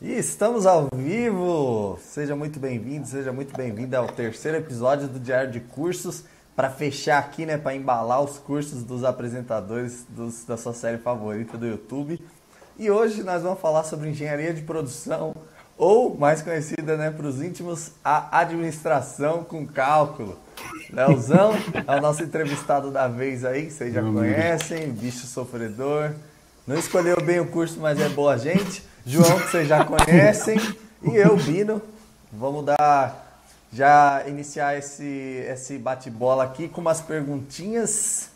E estamos ao vivo! Seja muito bem-vindo, seja muito bem-vinda ao terceiro episódio do Diário de Cursos para fechar aqui, né, para embalar os cursos dos apresentadores dos, da sua série favorita do YouTube. E hoje nós vamos falar sobre engenharia de produção, ou mais conhecida, né, para os íntimos, a administração com cálculo. Leozão é o nosso entrevistado da vez aí, vocês já conhecem, bicho sofredor. Não escolheu bem o curso, mas é boa gente. João, que vocês já conhecem, e eu, Bino. Vamos dar, já iniciar esse, esse bate-bola aqui com umas perguntinhas.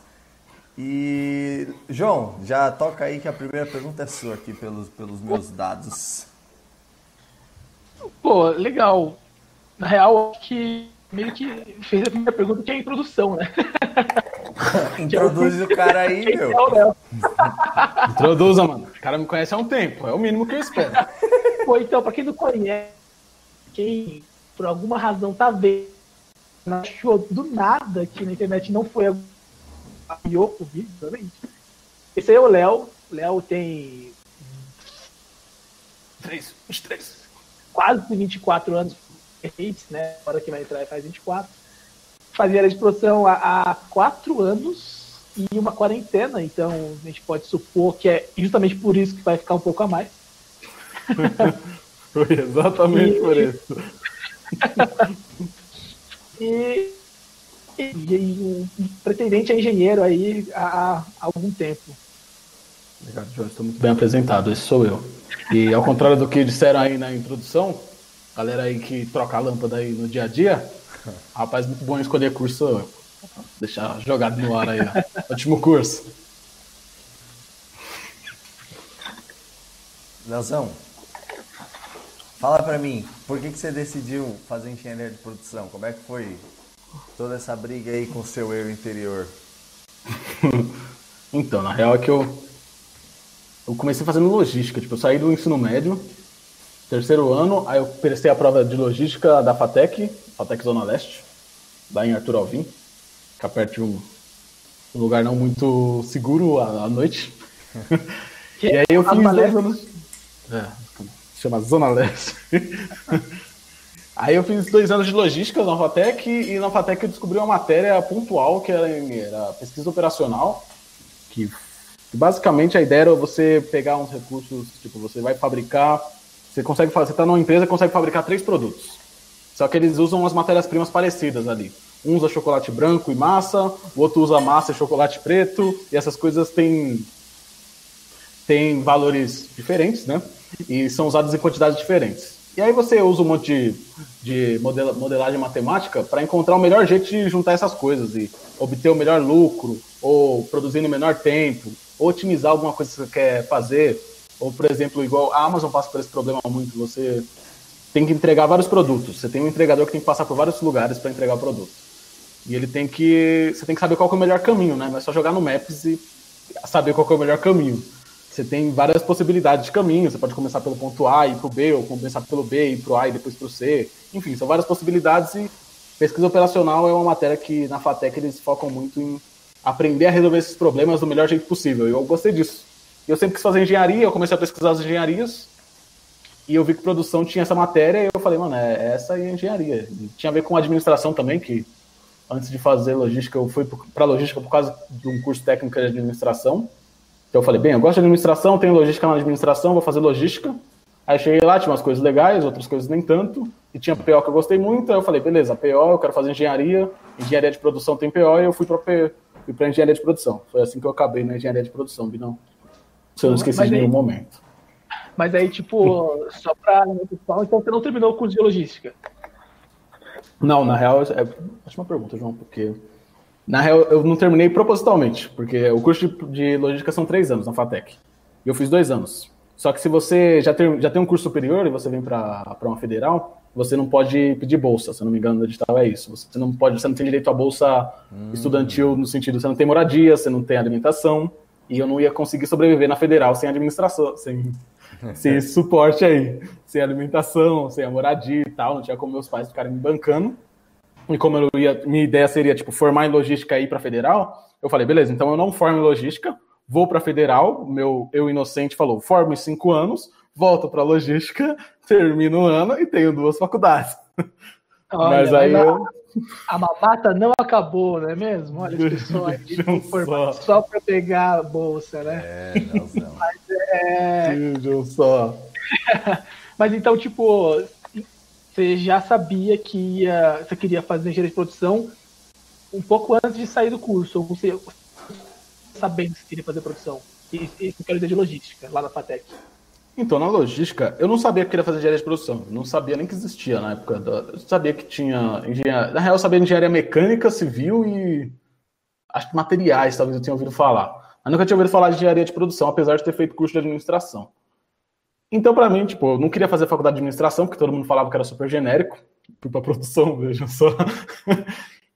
E, João, já toca aí que a primeira pergunta é sua aqui pelos, pelos meus dados. Pô, legal. Na real, que meio que fez a primeira pergunta, que é a introdução, né? Introduz o cara aí, meu. Introduza, mano. O cara me conhece há um tempo. É o mínimo que eu espero. Pô, então, pra quem não conhece, quem por alguma razão tá vendo, achou do nada que na internet não foi a o vídeo, exatamente. Esse aí é o Léo. O Léo tem. 3, 23. Quase 24 anos, né? Agora que vai entrar faz 24 fazia a explosão há, há quatro anos e uma quarentena, então a gente pode supor que é justamente por isso que vai ficar um pouco a mais. Foi exatamente e... por isso. e, e, e, um pretendente é engenheiro aí há, há algum tempo. Obrigado, Jorge. Estou muito bem apresentado. Esse sou eu. E ao contrário do que disseram aí na introdução, galera aí que troca a lâmpada aí no dia a dia, Rapaz, muito bom escolher curso. Deixar jogado no ar aí, ó. Último curso. Leozão, fala pra mim, por que, que você decidiu fazer engenharia de produção? Como é que foi toda essa briga aí com o seu eu interior? então, na real é que eu, eu comecei fazendo logística. Tipo, eu saí do ensino médio, terceiro ano, aí eu prestei a prova de logística da FATEC, FATEC Zona Leste, lá em Arthur Alvim, fica perto de um, um lugar não muito seguro à, à noite. e aí eu fiz dois anos. É, chama Zona Leste. aí eu fiz dois anos de logística na FATEC e na FATEC eu descobri uma matéria pontual que era, era pesquisa operacional, que basicamente a ideia era você pegar uns recursos, tipo, você vai fabricar, você consegue fazer, você está numa empresa consegue fabricar três produtos. Só que eles usam as matérias-primas parecidas ali. Um usa chocolate branco e massa, o outro usa massa e chocolate preto, e essas coisas têm, têm valores diferentes, né? E são usadas em quantidades diferentes. E aí você usa um monte de, de modelagem matemática para encontrar o melhor jeito de juntar essas coisas e obter o melhor lucro, ou produzir no menor tempo, ou otimizar alguma coisa que você quer fazer. Ou, por exemplo, igual a Amazon passa por esse problema muito, você tem que entregar vários produtos. Você tem um entregador que tem que passar por vários lugares para entregar o produto. E ele tem que. Você tem que saber qual é o melhor caminho, né? Não é só jogar no Maps e saber qual é o melhor caminho. Você tem várias possibilidades de caminho. Você pode começar pelo ponto A e ir para o B, ou começar pelo B e ir para o A e depois para o C. Enfim, são várias possibilidades e pesquisa operacional é uma matéria que na FATEC eles focam muito em aprender a resolver esses problemas do melhor jeito possível. E eu gostei disso. Eu sempre quis fazer engenharia, eu comecei a pesquisar as engenharias e eu vi que produção tinha essa matéria e eu falei, mano, é essa aí é engenharia. E tinha a ver com administração também, que antes de fazer logística, eu fui para logística por causa de um curso técnico de administração. Então eu falei, bem, eu gosto de administração, tenho logística na administração, vou fazer logística. Aí cheguei lá, tinha umas coisas legais, outras coisas nem tanto. E tinha PO que eu gostei muito, aí eu falei, beleza, PO, eu quero fazer engenharia, engenharia de produção tem PO, e eu fui para engenharia de produção. Foi assim que eu acabei na engenharia de produção, Binão. Se eu não esqueci de nenhum momento. Mas aí, tipo, só pra pessoal, então você não terminou o curso de logística? Não, na real, é ótima pergunta, João, porque na real eu não terminei propositalmente, porque o curso de, de logística são três anos na FATEC. E eu fiz dois anos. Só que se você já tem, já tem um curso superior e você vem para uma federal, você não pode pedir bolsa, se eu não me engano, no edital é isso. Você não pode, você não tem direito à bolsa hum. estudantil no sentido, você não tem moradia, você não tem alimentação, e eu não ia conseguir sobreviver na federal sem administração, sem sem esse suporte aí, sem alimentação, sem a moradia e tal, não tinha como meus pais ficarem me bancando. E como eu ia, minha ideia seria tipo formar em logística ir para federal, eu falei, beleza, então eu não formo em logística, vou para federal. Meu eu inocente falou, formo em cinco anos, volto para logística, termino o ano e tenho duas faculdades. Olha, mas aí eu... a, mamata não acabou, não é mesmo? Olha as pessoas só, só para pegar a bolsa, né? É, não, mas é... só. mas então, tipo, você já sabia que ia, você queria fazer engenharia de produção um pouco antes de sair do curso, ou você sabendo que você queria fazer produção? E, e quero dizer de logística, lá na FATEC. Então, na logística, eu não sabia que queria fazer engenharia de produção. Não sabia nem que existia na época. Da... Eu sabia que tinha engenharia. Na real, eu sabia engenharia mecânica, civil e. Acho que materiais, talvez eu tenha ouvido falar. Mas nunca tinha ouvido falar de engenharia de produção, apesar de ter feito curso de administração. Então, para mim, tipo, eu não queria fazer faculdade de administração, porque todo mundo falava que era super genérico. Fui pra produção, vejam só.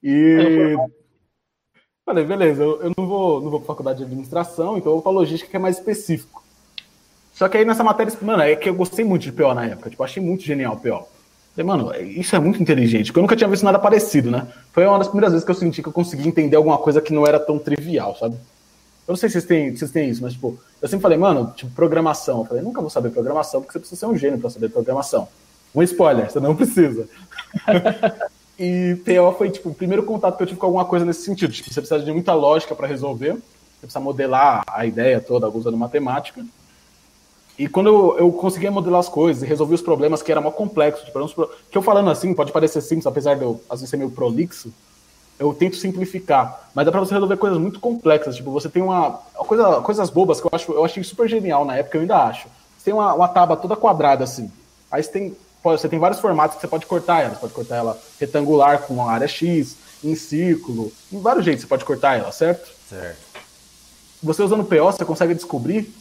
e. Falei, beleza, eu, eu não vou, não vou pra faculdade de administração, então eu vou pra logística que é mais específico. Só que aí nessa matéria, mano, é que eu gostei muito de PO na época. Tipo, achei muito genial o PO. Falei, mano, isso é muito inteligente, porque eu nunca tinha visto nada parecido, né? Foi uma das primeiras vezes que eu senti que eu consegui entender alguma coisa que não era tão trivial, sabe? Eu não sei se vocês têm, se vocês têm isso, mas, tipo, eu sempre falei, mano, tipo, programação. Eu falei, nunca vou saber programação, porque você precisa ser um gênio para saber programação. Um spoiler, você não precisa. e PO foi, tipo, o primeiro contato que eu tive com alguma coisa nesse sentido. Tipo, você precisa de muita lógica para resolver, você precisa modelar a ideia toda usando matemática. E quando eu, eu conseguia modelar as coisas e resolver os problemas que eram mó complexos, tipo, que eu falando assim, pode parecer simples, apesar de eu às vezes ser meio prolixo, eu tento simplificar. Mas dá pra você resolver coisas muito complexas. Tipo, você tem uma. Coisa, coisas bobas que eu, acho, eu achei super genial na época, eu ainda acho. Você tem uma, uma tábua toda quadrada assim. Aí você tem, você tem vários formatos que você pode cortar ela. Você pode cortar ela retangular com uma área X, em círculo, em vários jeitos você pode cortar ela, certo? Certo. Você usando o PO, você consegue descobrir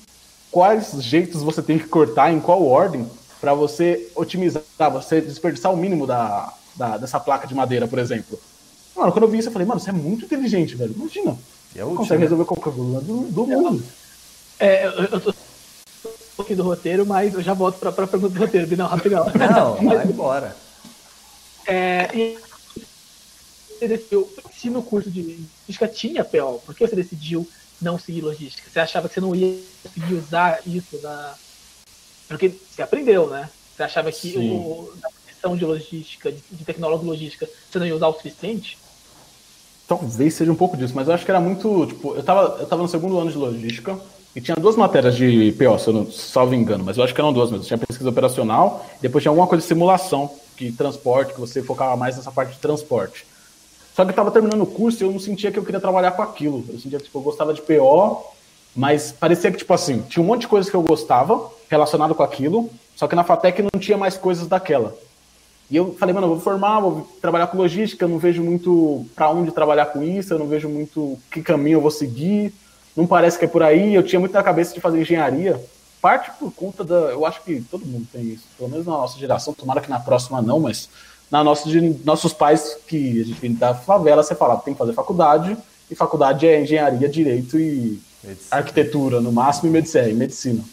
quais jeitos você tem que cortar, em qual ordem, para você otimizar, você desperdiçar o mínimo da, da, dessa placa de madeira, por exemplo. Mano, quando eu vi isso, eu falei, mano, você é muito inteligente, velho. Imagina. É consegue resolver qualquer problema do, do mundo. É, eu, eu tô um pouquinho do roteiro, mas eu já volto para a pergunta do roteiro, não, rapidão. Não, vai embora. É, e você decidiu, se no curso de física tinha PO, por que você decidiu não seguir logística? Você achava que você não ia conseguir usar isso na. Porque você aprendeu, né? Você achava que o, na questão de logística, de, de tecnólogo logística, você não ia usar o suficiente? Talvez seja um pouco disso, mas eu acho que era muito. Tipo, eu tava, eu tava no segundo ano de logística e tinha duas matérias de PO, se eu não salvo engano, mas eu acho que eram duas mesmo. Tinha pesquisa operacional depois tinha alguma coisa de simulação, que transporte, que você focava mais nessa parte de transporte. Só que eu tava terminando o curso e eu não sentia que eu queria trabalhar com aquilo. Eu sentia que tipo, eu gostava de PO, mas parecia que, tipo assim, tinha um monte de coisas que eu gostava relacionado com aquilo, só que na FATEC não tinha mais coisas daquela. E eu falei, mano, eu vou formar, vou trabalhar com logística, eu não vejo muito para onde trabalhar com isso, eu não vejo muito que caminho eu vou seguir, não parece que é por aí. Eu tinha muito na cabeça de fazer engenharia, parte por conta da. Eu acho que todo mundo tem isso, pelo menos na nossa geração, tomara que na próxima não, mas na nossa, de nossos pais, que a gente vem da favela, você fala, tem que fazer faculdade, e faculdade é engenharia, direito e medicina. arquitetura, no máximo, e medicina. Medicina.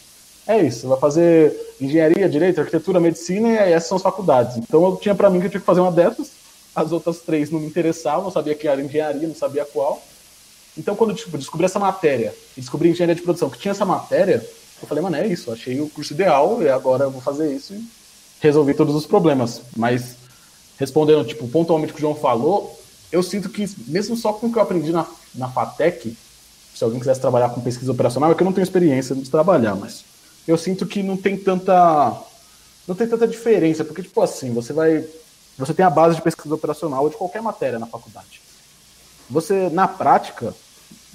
É isso, vai fazer engenharia, direito, arquitetura, medicina, e essas são as faculdades. Então eu tinha para mim que eu tinha que fazer uma dessas, as outras três não me interessavam, eu sabia que era engenharia, não sabia qual. Então quando tipo, descobri essa matéria, e descobri engenharia de produção, que tinha essa matéria, eu falei, mano, é isso, achei o curso ideal, e agora eu vou fazer isso e resolvi todos os problemas. Mas respondendo, tipo, pontualmente o que o João falou, eu sinto que, mesmo só com o que eu aprendi na, na FATEC, se alguém quisesse trabalhar com pesquisa operacional, é que eu não tenho experiência de trabalhar, mas eu sinto que não tem tanta não tem tanta diferença, porque, tipo assim, você vai. Você tem a base de pesquisa operacional de qualquer matéria na faculdade. Você, na prática,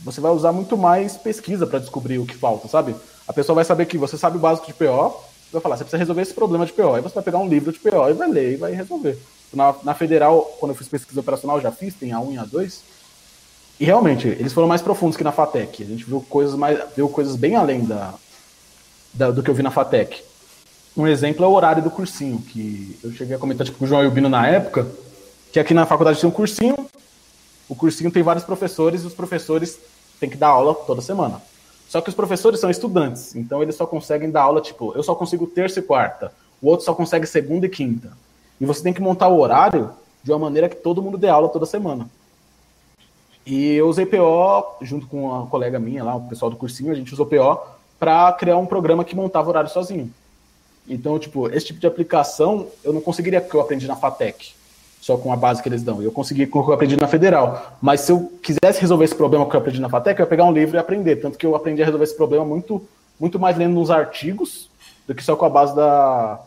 você vai usar muito mais pesquisa para descobrir o que falta, sabe? A pessoa vai saber que você sabe o básico de PO, vai falar, você precisa resolver esse problema de PO. Aí você vai pegar um livro de PO e vai ler e vai resolver. Na, na federal, quando eu fiz pesquisa operacional, já fiz, tem A1 e A2. E realmente, eles foram mais profundos que na FATEC. A gente viu coisas, mais, viu coisas bem além da, da, do que eu vi na FATEC. Um exemplo é o horário do cursinho, que eu cheguei a comentar tipo, com o João e o Bino na época, que aqui na faculdade tem um cursinho, o cursinho tem vários professores e os professores têm que dar aula toda semana. Só que os professores são estudantes, então eles só conseguem dar aula, tipo, eu só consigo terça e quarta, o outro só consegue segunda e quinta. E você tem que montar o horário de uma maneira que todo mundo dê aula toda semana. E eu usei PO, junto com uma colega minha lá, o pessoal do cursinho, a gente usou PO para criar um programa que montava horário sozinho. Então, tipo, esse tipo de aplicação eu não conseguiria que eu aprendi na FATEC, só com a base que eles dão. Eu consegui com o que eu aprendi na Federal. Mas se eu quisesse resolver esse problema que eu aprendi na FATEC, eu ia pegar um livro e aprender. Tanto que eu aprendi a resolver esse problema muito, muito mais lendo nos artigos do que só com a base da,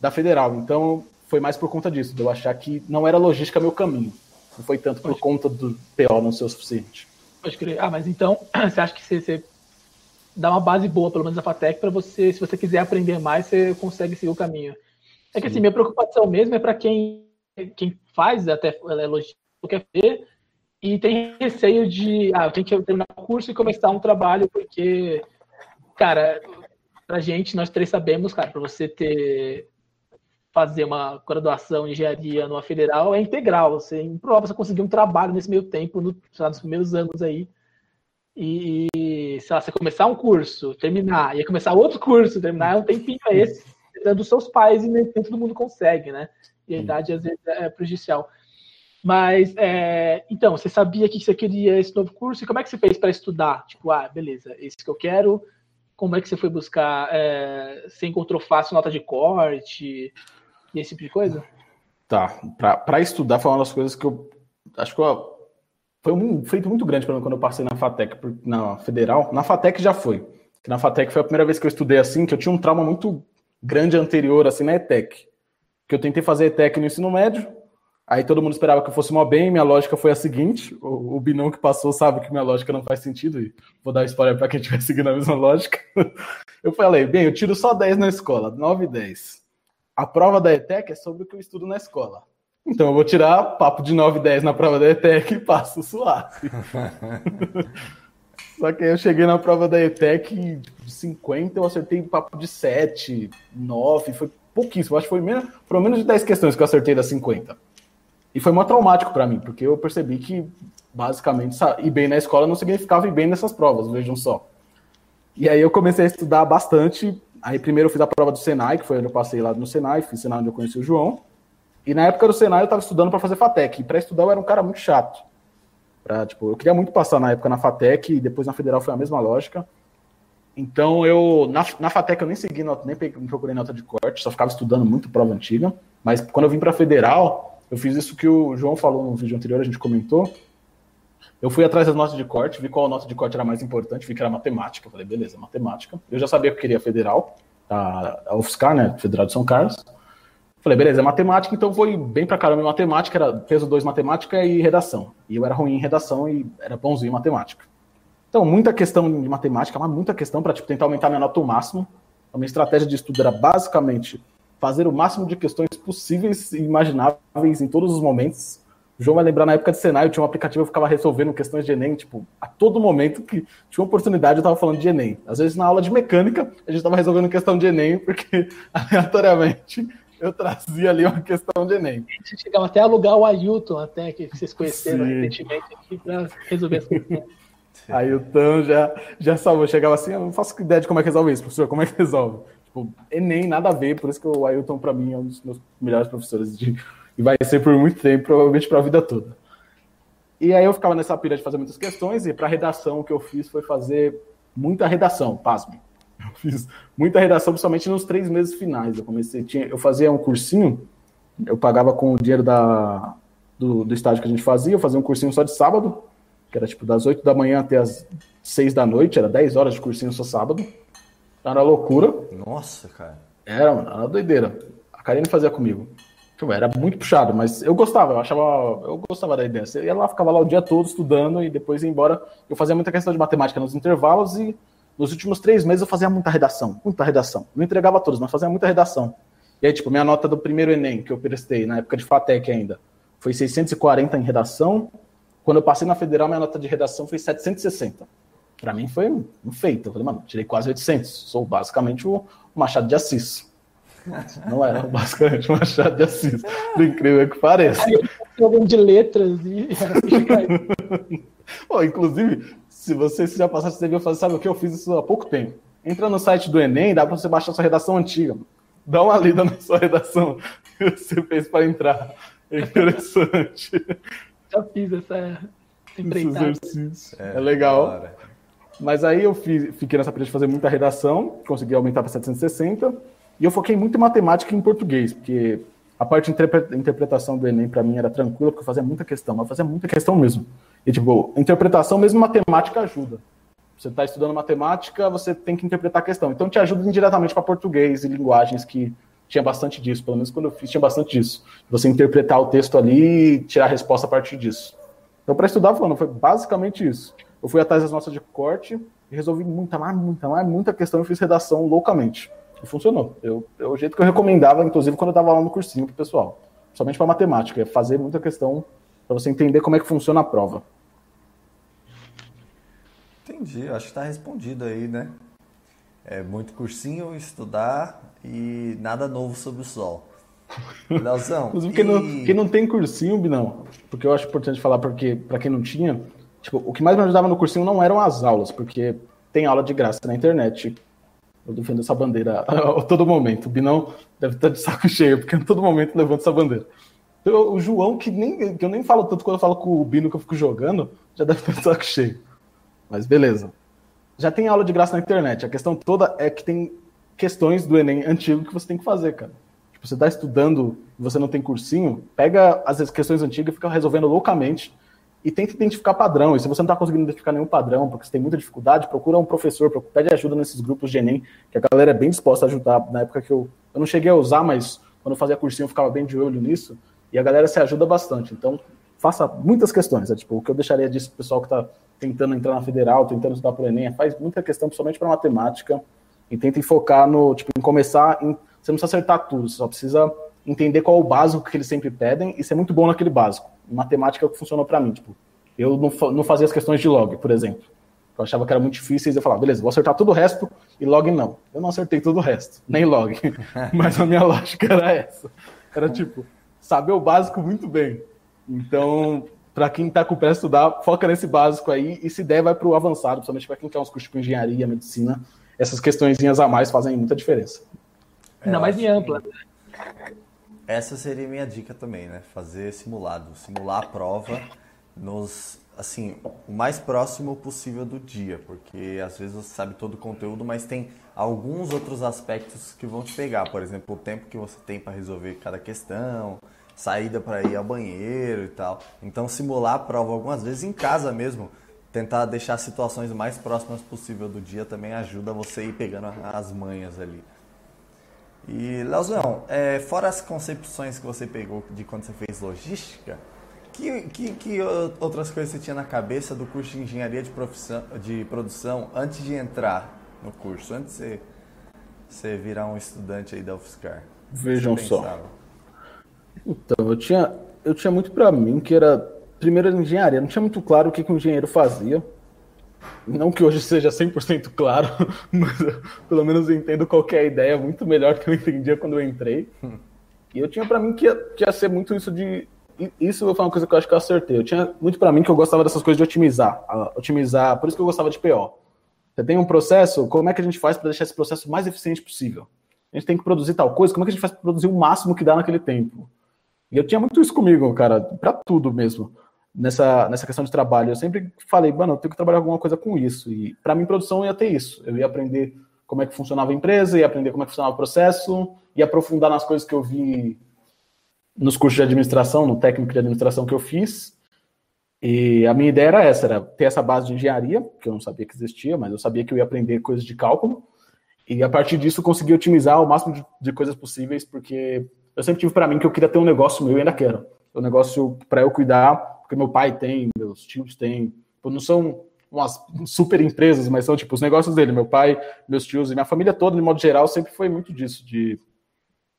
da Federal. Então, foi mais por conta disso, de eu achar que não era logística meu caminho. Não foi tanto por conta do PO não ser o suficiente. Pode crer. Ah, mas então, você acha que você, você dá uma base boa, pelo menos a FATEC, para você, se você quiser aprender mais, você consegue seguir o caminho. É que assim, minha preocupação mesmo é para quem, quem faz até é logística, quer ver, e tem receio de, ah, eu tenho que terminar o curso e começar um trabalho, porque, cara, pra gente, nós três sabemos, cara, para você ter fazer uma graduação em engenharia numa federal é integral. Você é improvável você conseguir um trabalho nesse meio tempo, no, lá, nos primeiros anos aí. E, sei lá, você começar um curso, terminar, e começar outro curso, terminar, é um tempinho é esse, é dos seus pais e nem todo mundo consegue, né? E a idade às vezes é prejudicial. Mas, é, então, você sabia que você queria esse novo curso e como é que você fez para estudar? Tipo, ah, beleza, esse que eu quero, como é que você foi buscar? É, você encontrou fácil nota de corte e esse tipo de coisa? Tá. Para estudar foi uma das coisas que eu acho que eu, foi um feito muito grande para mim quando eu passei na FATEC, na Federal. Na FATEC já foi. Na FATEC foi a primeira vez que eu estudei assim, que eu tinha um trauma muito grande anterior, assim, na ETEC. Que eu tentei fazer ETEC no ensino médio, Aí todo mundo esperava que eu fosse mó bem, minha lógica foi a seguinte: o, o Binão que passou sabe que minha lógica não faz sentido, e vou dar spoiler para quem estiver seguindo a mesma lógica. Eu falei, bem, eu tiro só 10 na escola, 9 e 10. A prova da ETEC é sobre o que eu estudo na escola. Então eu vou tirar papo de 9 e 10 na prova da ETEC e passo suave. Só que aí eu cheguei na prova da ETEC de 50, eu acertei papo de 7, 9, foi pouquíssimo. Acho que foi menos, foram menos de 10 questões que eu acertei das 50. E foi muito traumático para mim, porque eu percebi que, basicamente, ir bem na escola não significava ir bem nessas provas, vejam só. E aí eu comecei a estudar bastante. Aí primeiro eu fiz a prova do Senai, que foi onde eu passei lá no Senai, fiz Senai onde eu conheci o João. E na época do Senai eu estava estudando para fazer FATEC. E para estudar eu era um cara muito chato. Pra, tipo, eu queria muito passar na época na FATEC e depois na Federal foi a mesma lógica. Então eu, na, na FATEC eu nem segui, nota, nem procurei nota de corte, só ficava estudando muito prova antiga. Mas quando eu vim para Federal, eu fiz isso que o João falou no vídeo anterior, a gente comentou. Eu fui atrás das notas de corte, vi qual nota de corte era mais importante, vi que era matemática. Falei, beleza, matemática. Eu já sabia que eu queria federal, a, a UFSCar, né, Federal de São Carlos. Falei, beleza, é matemática, então vou bem pra caramba em matemática, era peso 2 matemática e redação. E eu era ruim em redação e era bonzinho em matemática. Então, muita questão de matemática, mas muita questão para tipo, tentar aumentar minha nota ao máximo. A minha estratégia de estudo era basicamente fazer o máximo de questões possíveis e imagináveis em todos os momentos. O João vai lembrar na época de Senai, eu tinha um aplicativo que eu ficava resolvendo questões de Enem, tipo, a todo momento que tinha uma oportunidade eu estava falando de Enem. Às vezes na aula de mecânica a gente estava resolvendo questão de Enem, porque aleatoriamente eu trazia ali uma questão de Enem. A gente chegava até a alugar o Ailton, até que vocês conheceram Sim. recentemente aqui para resolver as questões. Ailton já, já salvou, chegava assim, eu não faço ideia de como é que resolve isso, professor, como é que resolve? Tipo, Enem, nada a ver, por isso que o Ailton, para mim, é um dos meus melhores professores de, e vai ser por muito tempo, provavelmente para a vida toda. E aí eu ficava nessa pilha de fazer muitas questões, e para redação o que eu fiz foi fazer muita redação, pasme. Eu fiz muita redação, principalmente nos três meses finais. Eu comecei, tinha, eu fazia um cursinho, eu pagava com o dinheiro da, do, do estágio que a gente fazia, eu fazia um cursinho só de sábado, que era tipo das 8 da manhã até as 6 da noite, era 10 horas de cursinho só sábado. Era loucura. Nossa, cara. Era, mano, era doideira. A Karine fazia comigo. Tipo, era muito puxado, mas eu gostava, eu achava, eu gostava da ideia. Você ia lá, ficava lá o dia todo estudando e depois ia embora. Eu fazia muita questão de matemática nos intervalos e nos últimos três meses eu fazia muita redação, muita redação. Não entregava todos, mas fazia muita redação. E aí, tipo, minha nota do primeiro Enem que eu prestei, na época de FATEC ainda, foi 640 em redação. Quando eu passei na federal, minha nota de redação foi 760 para mim foi um, feito. Eu falei, mano, tirei quase 800. Sou basicamente o Machado de Assis. Não era basicamente Machado de Assis. Por incrível que pareça. Jogando de letras e. oh, inclusive, se você se já passasse, você viu fazer, sabe o que? Eu fiz isso há pouco tempo. Entra no site do Enem, dá para você baixar sua redação antiga. Dá uma lida na sua redação que você fez para entrar. É interessante. Já fiz essa. Esse exercício. É, é legal. Cara. Mas aí eu fiz, fiquei nessa pilha de fazer muita redação, consegui aumentar para 760. E eu foquei muito em matemática e em português, porque a parte de interpretação do Enem para mim era tranquila, porque eu fazia muita questão, mas fazia muita questão mesmo. E, tipo, interpretação, mesmo matemática, ajuda. Você está estudando matemática, você tem que interpretar a questão. Então, te ajuda indiretamente para português e linguagens que tinha bastante disso. Pelo menos quando eu fiz, tinha bastante disso. Você interpretar o texto ali e tirar a resposta a partir disso. Então, para estudar, falando, foi basicamente isso. Eu fui atrás das notas de corte e resolvi muita, mais, muita, mais, muita questão e fiz redação loucamente. E funcionou. Eu, é o jeito que eu recomendava, inclusive, quando eu estava lá no cursinho pro pessoal. Somente para matemática, é fazer muita questão para você entender como é que funciona a prova. Entendi, acho que está respondido aí, né? É muito cursinho, estudar e nada novo sobre o sol. Leozão. Inclusive, e... quem, não, quem não tem cursinho, Binão, porque eu acho importante falar porque para quem não tinha, tipo, o que mais me ajudava no cursinho não eram as aulas, porque tem aula de graça na internet. Eu defendo essa bandeira a, todo momento. O Binão deve estar de saco cheio, porque a todo momento levanta essa bandeira. Então, o João, que, nem, que eu nem falo tanto quando eu falo com o Bino que eu fico jogando, já deve estar de saco cheio. Mas beleza. Já tem aula de graça na internet. A questão toda é que tem questões do Enem antigo que você tem que fazer, cara. Tipo, você está estudando e você não tem cursinho, pega as questões antigas e fica resolvendo loucamente e tenta identificar padrão. E se você não está conseguindo identificar nenhum padrão, porque você tem muita dificuldade, procura um professor, pede ajuda nesses grupos de Enem, que a galera é bem disposta a ajudar. Na época que eu, eu não cheguei a usar, mas quando eu fazia cursinho eu ficava bem de olho nisso, e a galera se ajuda bastante. Então, faça muitas questões. É tipo, o que eu deixaria disso pro pessoal que está tentando entrar na federal, tentando estudar para o Enem, faz muita questão, principalmente para matemática, e tenta focar no, tipo, em começar, em, você não precisa acertar tudo, você só precisa entender qual é o básico que eles sempre pedem e ser muito bom naquele básico. Matemática é o que funcionou para mim, tipo, eu não, não fazia as questões de log, por exemplo. Eu achava que era muito difícil e eu falava, beleza, vou acertar tudo o resto e log não. Eu não acertei tudo o resto, nem log. Mas a minha lógica era essa. Era tipo, saber o básico muito bem. Então, para quem está com o pé estudar, foca nesse básico aí e se der, vai para o avançado, principalmente para quem quer uns cursos tipo engenharia, medicina. Essas questões a mais fazem muita diferença. Ainda mais em ampla. Essa seria minha dica também, né? Fazer simulado, simular a prova nos assim, o mais próximo possível do dia, porque às vezes você sabe todo o conteúdo, mas tem alguns outros aspectos que vão te pegar, por exemplo, o tempo que você tem para resolver cada questão, saída para ir ao banheiro e tal. Então simular a prova algumas vezes em casa mesmo, tentar deixar situações mais próximas possível do dia também ajuda você ir pegando as manhas ali. E Leozão, é, fora as concepções que você pegou de quando você fez logística, que, que, que, outras coisas você tinha na cabeça do curso de engenharia de, profissão, de produção antes de entrar no curso, antes de você, você virar um estudante aí da UFSCar? Vejam só. Então, eu tinha, eu tinha muito para mim que era primeiro engenharia, não tinha muito claro o que, que um engenheiro fazia. Não que hoje seja 100% claro, mas pelo menos eu entendo qualquer ideia muito melhor que eu entendia quando eu entrei. E eu tinha para mim que ia, que ia ser muito isso de. Isso foi uma coisa que eu acho que eu acertei. Eu tinha muito para mim que eu gostava dessas coisas de otimizar. Otimizar, por isso que eu gostava de PO. Você tem um processo, como é que a gente faz para deixar esse processo mais eficiente possível? A gente tem que produzir tal coisa, como é que a gente faz para produzir o máximo que dá naquele tempo? E eu tinha muito isso comigo, cara, para tudo mesmo. Nessa, nessa questão de trabalho, eu sempre falei, mano, eu tenho que trabalhar alguma coisa com isso. E para mim, produção ia ter isso. Eu ia aprender como é que funcionava a empresa, ia aprender como é que funcionava o processo, ia aprofundar nas coisas que eu vi nos cursos de administração, no técnico de administração que eu fiz. E a minha ideia era essa, era ter essa base de engenharia, que eu não sabia que existia, mas eu sabia que eu ia aprender coisas de cálculo. E a partir disso conseguir otimizar o máximo de, de coisas possíveis, porque eu sempre tive para mim que eu queria ter um negócio meu e ainda quero. Um negócio para eu cuidar, porque meu pai tem, meus tios têm. Não são umas super empresas, mas são tipo os negócios dele. Meu pai, meus tios e minha família toda, de modo geral, sempre foi muito disso. De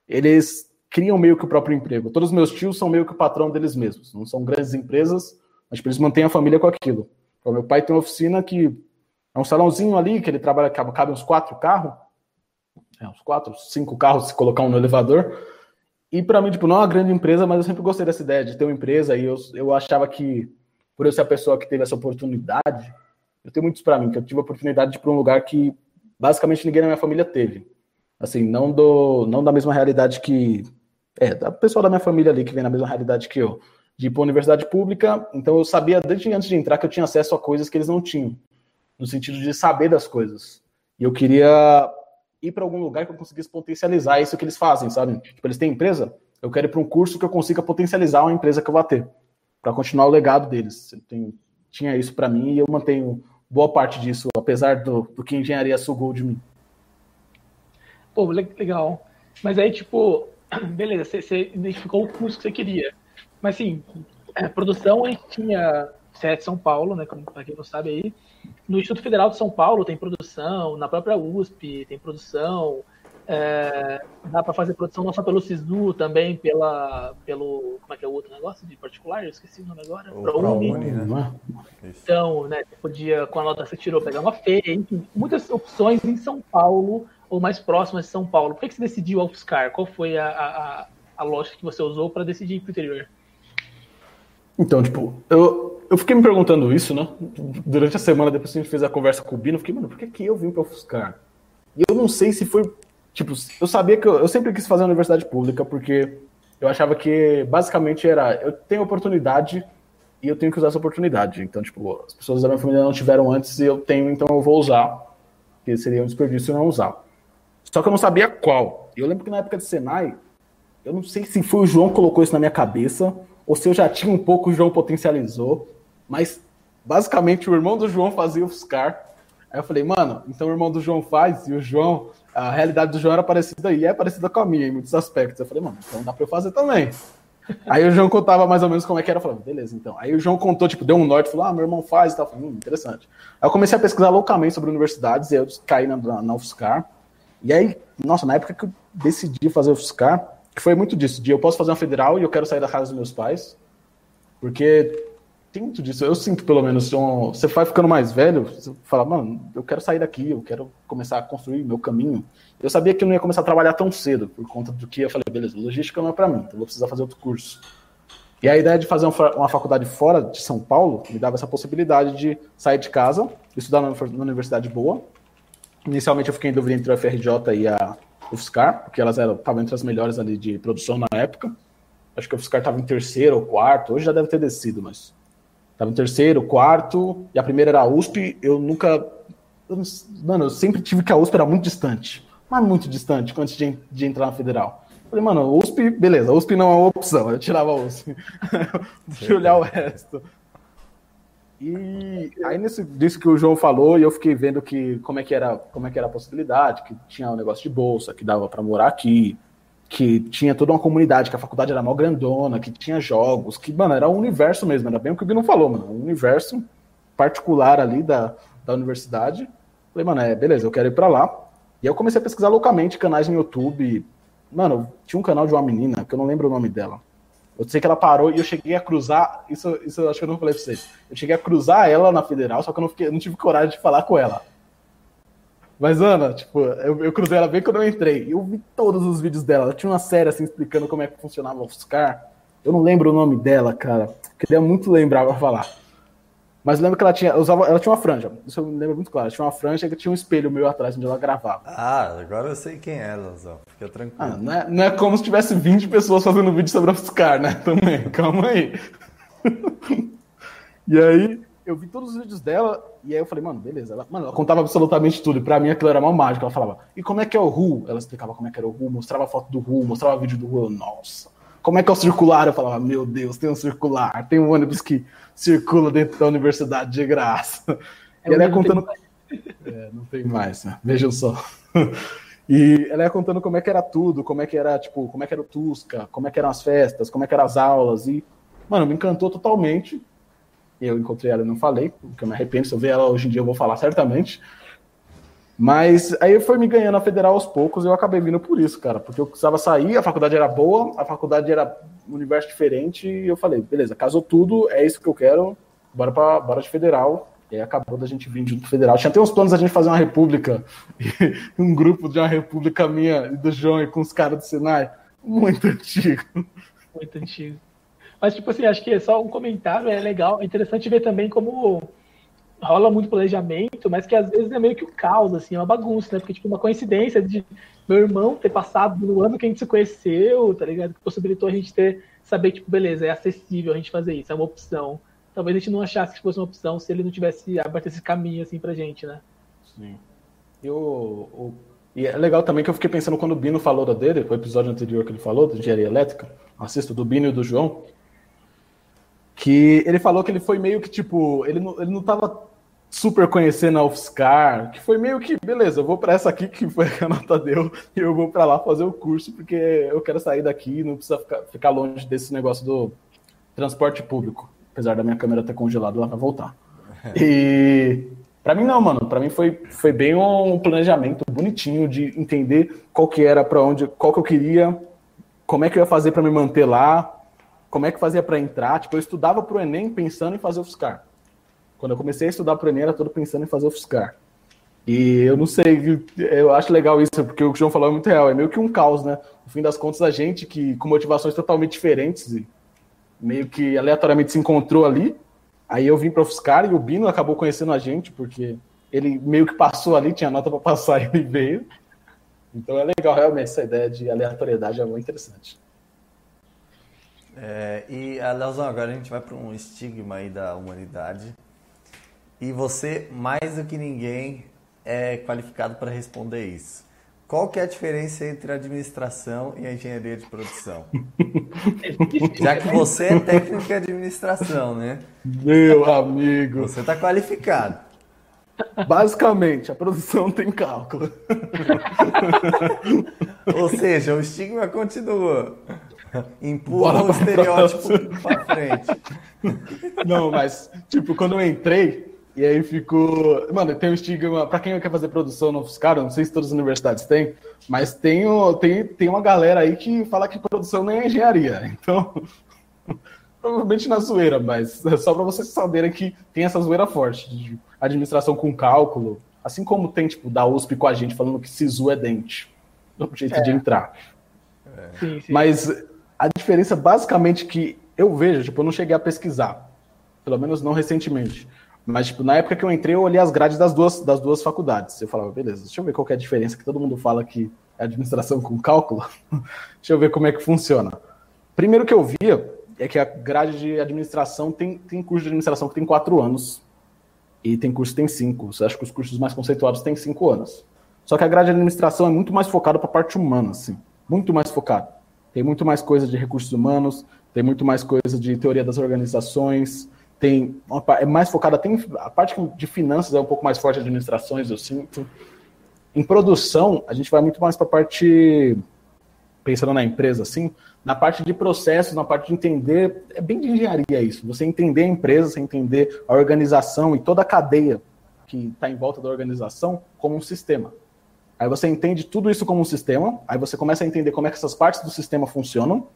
eles criam meio que o próprio emprego. Todos os meus tios são meio que o patrão deles mesmos. Não são grandes empresas, mas tipo, eles mantêm a família com aquilo. Então, meu pai tem uma oficina que é um salãozinho ali que ele trabalha, cabe uns quatro carros, é, uns quatro, cinco carros se colocar um no elevador. E para mim, tipo, não é uma grande empresa, mas eu sempre gostei dessa ideia de ter uma empresa e eu, eu achava que, por eu ser a pessoa que teve essa oportunidade, eu tenho muitos para mim, que eu tive a oportunidade de ir para um lugar que basicamente ninguém na minha família teve. Assim, não do, não da mesma realidade que. É, da pessoa da minha família ali que vem na mesma realidade que eu. De ir para universidade pública, então eu sabia desde antes de entrar que eu tinha acesso a coisas que eles não tinham, no sentido de saber das coisas. E eu queria ir para algum lugar que eu conseguisse potencializar isso que eles fazem, sabe? Tipo, eles têm empresa, eu quero ir para um curso que eu consiga potencializar uma empresa que eu vou ter, para continuar o legado deles. Tem, tinha isso para mim e eu mantenho boa parte disso, apesar do, do que engenharia sugou de mim. Pô, legal. Mas aí, tipo, beleza, você, identificou o curso que você queria. Mas, assim, produção a gente tinha é de São Paulo, né? Como para quem não sabe aí. No Instituto Federal de São Paulo tem produção, na própria USP tem produção. É, dá para fazer produção não só pelo SISU, também pela, pelo. Como é que é o outro negócio de particular? Eu esqueci o nome agora. O ProUni. ProUni né? Então, né, você podia, com a nota que você tirou, pegar uma feira, enfim, muitas opções em São Paulo ou mais próximas de São Paulo. Por que, que você decidiu a UFSCar? Qual foi a, a, a lógica que você usou para decidir ir para o interior? Então, tipo, eu, eu fiquei me perguntando isso, né? Durante a semana, depois que a gente fez a conversa com o Bino, eu fiquei, mano, por que, que eu vim para ofuscar? E eu não sei se foi. Tipo, eu sabia que eu, eu sempre quis fazer a universidade pública, porque eu achava que basicamente era. Eu tenho oportunidade e eu tenho que usar essa oportunidade. Então, tipo, as pessoas da minha família não tiveram antes e eu tenho, então eu vou usar. Porque seria um desperdício não usar. Só que eu não sabia qual. Eu lembro que na época de Senai, eu não sei se foi o João que colocou isso na minha cabeça ou se eu já tinha um pouco, o João potencializou. Mas, basicamente, o irmão do João fazia o Fuscar. Aí eu falei, mano, então o irmão do João faz, e o João, a realidade do João era parecida e é parecida com a minha em muitos aspectos. Eu falei, mano, então dá pra eu fazer também. Aí o João contava mais ou menos como é que era. Eu falei, beleza, então. Aí o João contou, tipo, deu um norte, falou, ah, meu irmão faz e tal. Eu falei, hum, interessante. Aí eu comecei a pesquisar loucamente sobre universidades, e eu caí na, na, na UFSCar. E aí, nossa, na época que eu decidi fazer o UFSCar, que foi muito disso, de eu posso fazer uma federal e eu quero sair da casa dos meus pais, porque tem muito disso. Eu sinto, pelo menos, um, você vai ficando mais velho, você fala, mano, eu quero sair daqui, eu quero começar a construir meu caminho. Eu sabia que eu não ia começar a trabalhar tão cedo, por conta do que eu falei, beleza, logística não é para mim, então vou precisar fazer outro curso. E a ideia de fazer uma faculdade fora de São Paulo me dava essa possibilidade de sair de casa, estudar numa universidade boa. Inicialmente eu fiquei em dúvida entre o FRJ e a UFSCar, porque elas estavam entre as melhores ali de produção na época. Acho que a UFSCar estava em terceiro ou quarto, hoje já deve ter descido, mas estava em terceiro, quarto, e a primeira era a USP. Eu nunca. Eu, mano, eu sempre tive que a USP era muito distante, mas muito distante antes de, de entrar na federal. Falei, mano, USP, beleza, USP não é uma opção, eu tirava a USP. Eu olhar o resto. E aí nisso, disso que o João falou, e eu fiquei vendo que como é que era, como é que era a possibilidade, que tinha um negócio de bolsa, que dava para morar aqui, que tinha toda uma comunidade, que a faculdade era mal grandona, que tinha jogos, que, mano, era um universo mesmo, era bem o que o Bino falou, mano, um universo particular ali da, da universidade. Falei, mano, é, beleza, eu quero ir para lá. E aí eu comecei a pesquisar loucamente canais no YouTube. Mano, tinha um canal de uma menina, que eu não lembro o nome dela. Eu sei que ela parou e eu cheguei a cruzar. Isso, isso eu acho que eu não falei pra vocês. Eu cheguei a cruzar ela na federal, só que eu não, fiquei, não tive coragem de falar com ela. Mas, Ana, tipo, eu, eu cruzei ela bem quando eu entrei. Eu vi todos os vídeos dela. Ela tinha uma série assim explicando como é que funcionava o Oscar. Eu não lembro o nome dela, cara. Queria muito lembrar pra falar. Mas lembro que ela tinha, usava, ela tinha uma franja. Isso eu me lembro muito claro. Ela tinha uma franja que tinha um espelho meio atrás onde ela gravava. Ah, agora eu sei quem é, Lanzão. Fica tranquilo. Ah, não, é, não, é, como se tivesse 20 pessoas fazendo vídeo sobre a Oscar, né? Também, calma aí. e aí, eu vi todos os vídeos dela e aí eu falei, mano, beleza. Ela, mano, ela contava absolutamente tudo. E pra mim aquilo era uma mágica. Ela falava, e como é que é o Ru? Ela explicava como é que era o Ru, mostrava a foto do Ru, mostrava vídeo do Ru. Nossa. Como é que é o circular? Eu falava, meu Deus, tem um circular, tem um ônibus que circula dentro da universidade de graça. É e ela ia contando. É, não tem mais, né? Vejam só. E ela ia contando como é que era tudo, como é que era, tipo, como é que era o Tusca, como é que eram as festas, como é que eram as aulas. E, mano, me encantou totalmente. Eu encontrei ela e não falei, porque eu me arrependo. Se eu ver ela hoje em dia, eu vou falar certamente. Mas aí foi me ganhando a federal aos poucos e eu acabei vindo por isso, cara. Porque eu precisava sair, a faculdade era boa, a faculdade era um universo diferente, e eu falei, beleza, casou tudo, é isso que eu quero, bora, pra, bora de federal. E aí acabou da gente vir junto pro federal. Tinha até uns planos da gente fazer uma república, um grupo de uma república minha e do João e com os caras do Senai. Muito antigo. Muito antigo. Mas, tipo assim, acho que só um comentário, é legal, é interessante ver também como rola muito planejamento, mas que às vezes é meio que o caos, assim, é uma bagunça, né? Porque, tipo, uma coincidência de meu irmão ter passado no ano que a gente se conheceu, tá ligado? Que possibilitou a gente ter, saber, tipo, beleza, é acessível a gente fazer isso, é uma opção. Talvez a gente não achasse que fosse uma opção se ele não tivesse aberto esse caminho, assim, pra gente, né? Sim. E o, o E é legal também que eu fiquei pensando quando o Bino falou da dele, o episódio anterior que ele falou, da engenharia elétrica, assisto do Bino e do João, que ele falou que ele foi meio que tipo, ele não, ele não tava super conhecendo a UFSCar, que foi meio que, beleza, eu vou para essa aqui que foi a nota deu, e eu vou para lá fazer o curso, porque eu quero sair daqui, não precisa ficar, ficar longe desse negócio do transporte público, apesar da minha câmera ter congelado lá para voltar. E para mim não, mano. Para mim foi, foi bem um planejamento bonitinho de entender qual que era para onde, qual que eu queria, como é que eu ia fazer para me manter lá, como é que fazia para entrar. Tipo, eu estudava pro ENEM pensando em fazer o FSCAR. Quando eu comecei a estudar pro ENEM, era todo pensando em fazer o FSCAR. E eu não sei, eu acho legal isso, porque o que o João falou é muito real, é meio que um caos, né? No fim das contas, a gente que com motivações totalmente diferentes e meio que aleatoriamente se encontrou ali, Aí eu vim para UFSCar e o Bino acabou conhecendo a gente, porque ele meio que passou ali, tinha nota para passar e ele veio. Então é legal, realmente, essa ideia de aleatoriedade é muito interessante. É, e, ah, Leozão, agora a gente vai para um estigma aí da humanidade. E você, mais do que ninguém, é qualificado para responder isso. Qual que é a diferença entre a administração e a engenharia de produção? Já que você é técnico de administração, né? Meu amigo. Você está qualificado. Basicamente, a produção tem cálculo. Ou seja, o estigma continua. Empurra o estereótipo para frente. Não, mas, tipo, quando eu entrei, e aí ficou. Mano, tem um estigma. Pra quem quer fazer produção no UFSCar, não sei se todas as universidades têm, mas tem, tem, tem uma galera aí que fala que produção nem é engenharia. Então, provavelmente na zoeira, mas é só para vocês saberem que tem essa zoeira forte de administração com cálculo. Assim como tem, tipo, da USP com a gente falando que SISU é dente. No jeito é. de entrar. É. Sim, sim. Mas a diferença basicamente que eu vejo, tipo, eu não cheguei a pesquisar. Pelo menos não recentemente mas, tipo, na época que eu entrei, eu olhei as grades das duas, das duas faculdades. Eu falava, beleza, deixa eu ver qual é a diferença, que todo mundo fala que é administração com cálculo. deixa eu ver como é que funciona. Primeiro que eu via é que a grade de administração tem, tem curso de administração que tem quatro anos. E tem curso que tem cinco. Você acha que os cursos mais conceituados têm cinco anos. Só que a grade de administração é muito mais focada para a parte humana, assim. Muito mais focada. Tem muito mais coisa de recursos humanos, tem muito mais coisa de teoria das organizações, tem uma, é mais focada, tem a parte de finanças é um pouco mais forte, administrações, eu sinto. Em produção, a gente vai muito mais para a parte, pensando na empresa, assim, na parte de processos, na parte de entender, é bem de engenharia isso, você entender a empresa, você entender a organização e toda a cadeia que está em volta da organização como um sistema. Aí você entende tudo isso como um sistema, aí você começa a entender como é que essas partes do sistema funcionam,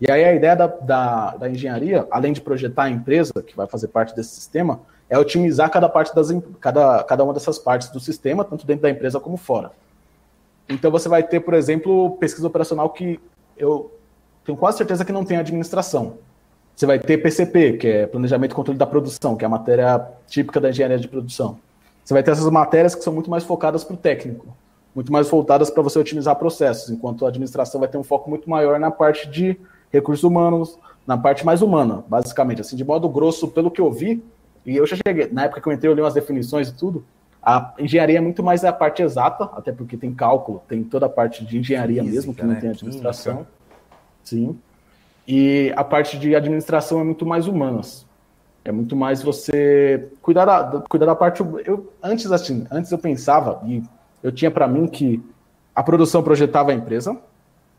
e aí a ideia da, da, da, engenharia, além de projetar a empresa, que vai fazer parte desse sistema, é otimizar cada, parte das, cada, cada uma dessas partes do sistema, tanto dentro da empresa como fora. Então você vai ter, por exemplo, pesquisa operacional que eu tenho quase certeza que não tem administração. Você vai ter PCP, que é Planejamento e Controle da Produção, que é a matéria típica da engenharia de produção. Você vai ter essas matérias que são muito mais focadas para o técnico, muito mais voltadas para você otimizar processos, enquanto a administração vai ter um foco muito maior na parte de recursos humanos, na parte mais humana, basicamente. Assim, de modo grosso, pelo que eu vi, e eu já cheguei, na época que eu entrei, eu li umas definições e tudo, a engenharia é muito mais a parte exata, até porque tem cálculo, tem toda a parte de engenharia Física, mesmo, que não né? tem administração. Química. Sim. E a parte de administração é muito mais humanas. É muito mais você cuidar da, cuidar da parte. Eu, antes, assim, antes eu pensava, e eu tinha para mim que a produção projetava a empresa,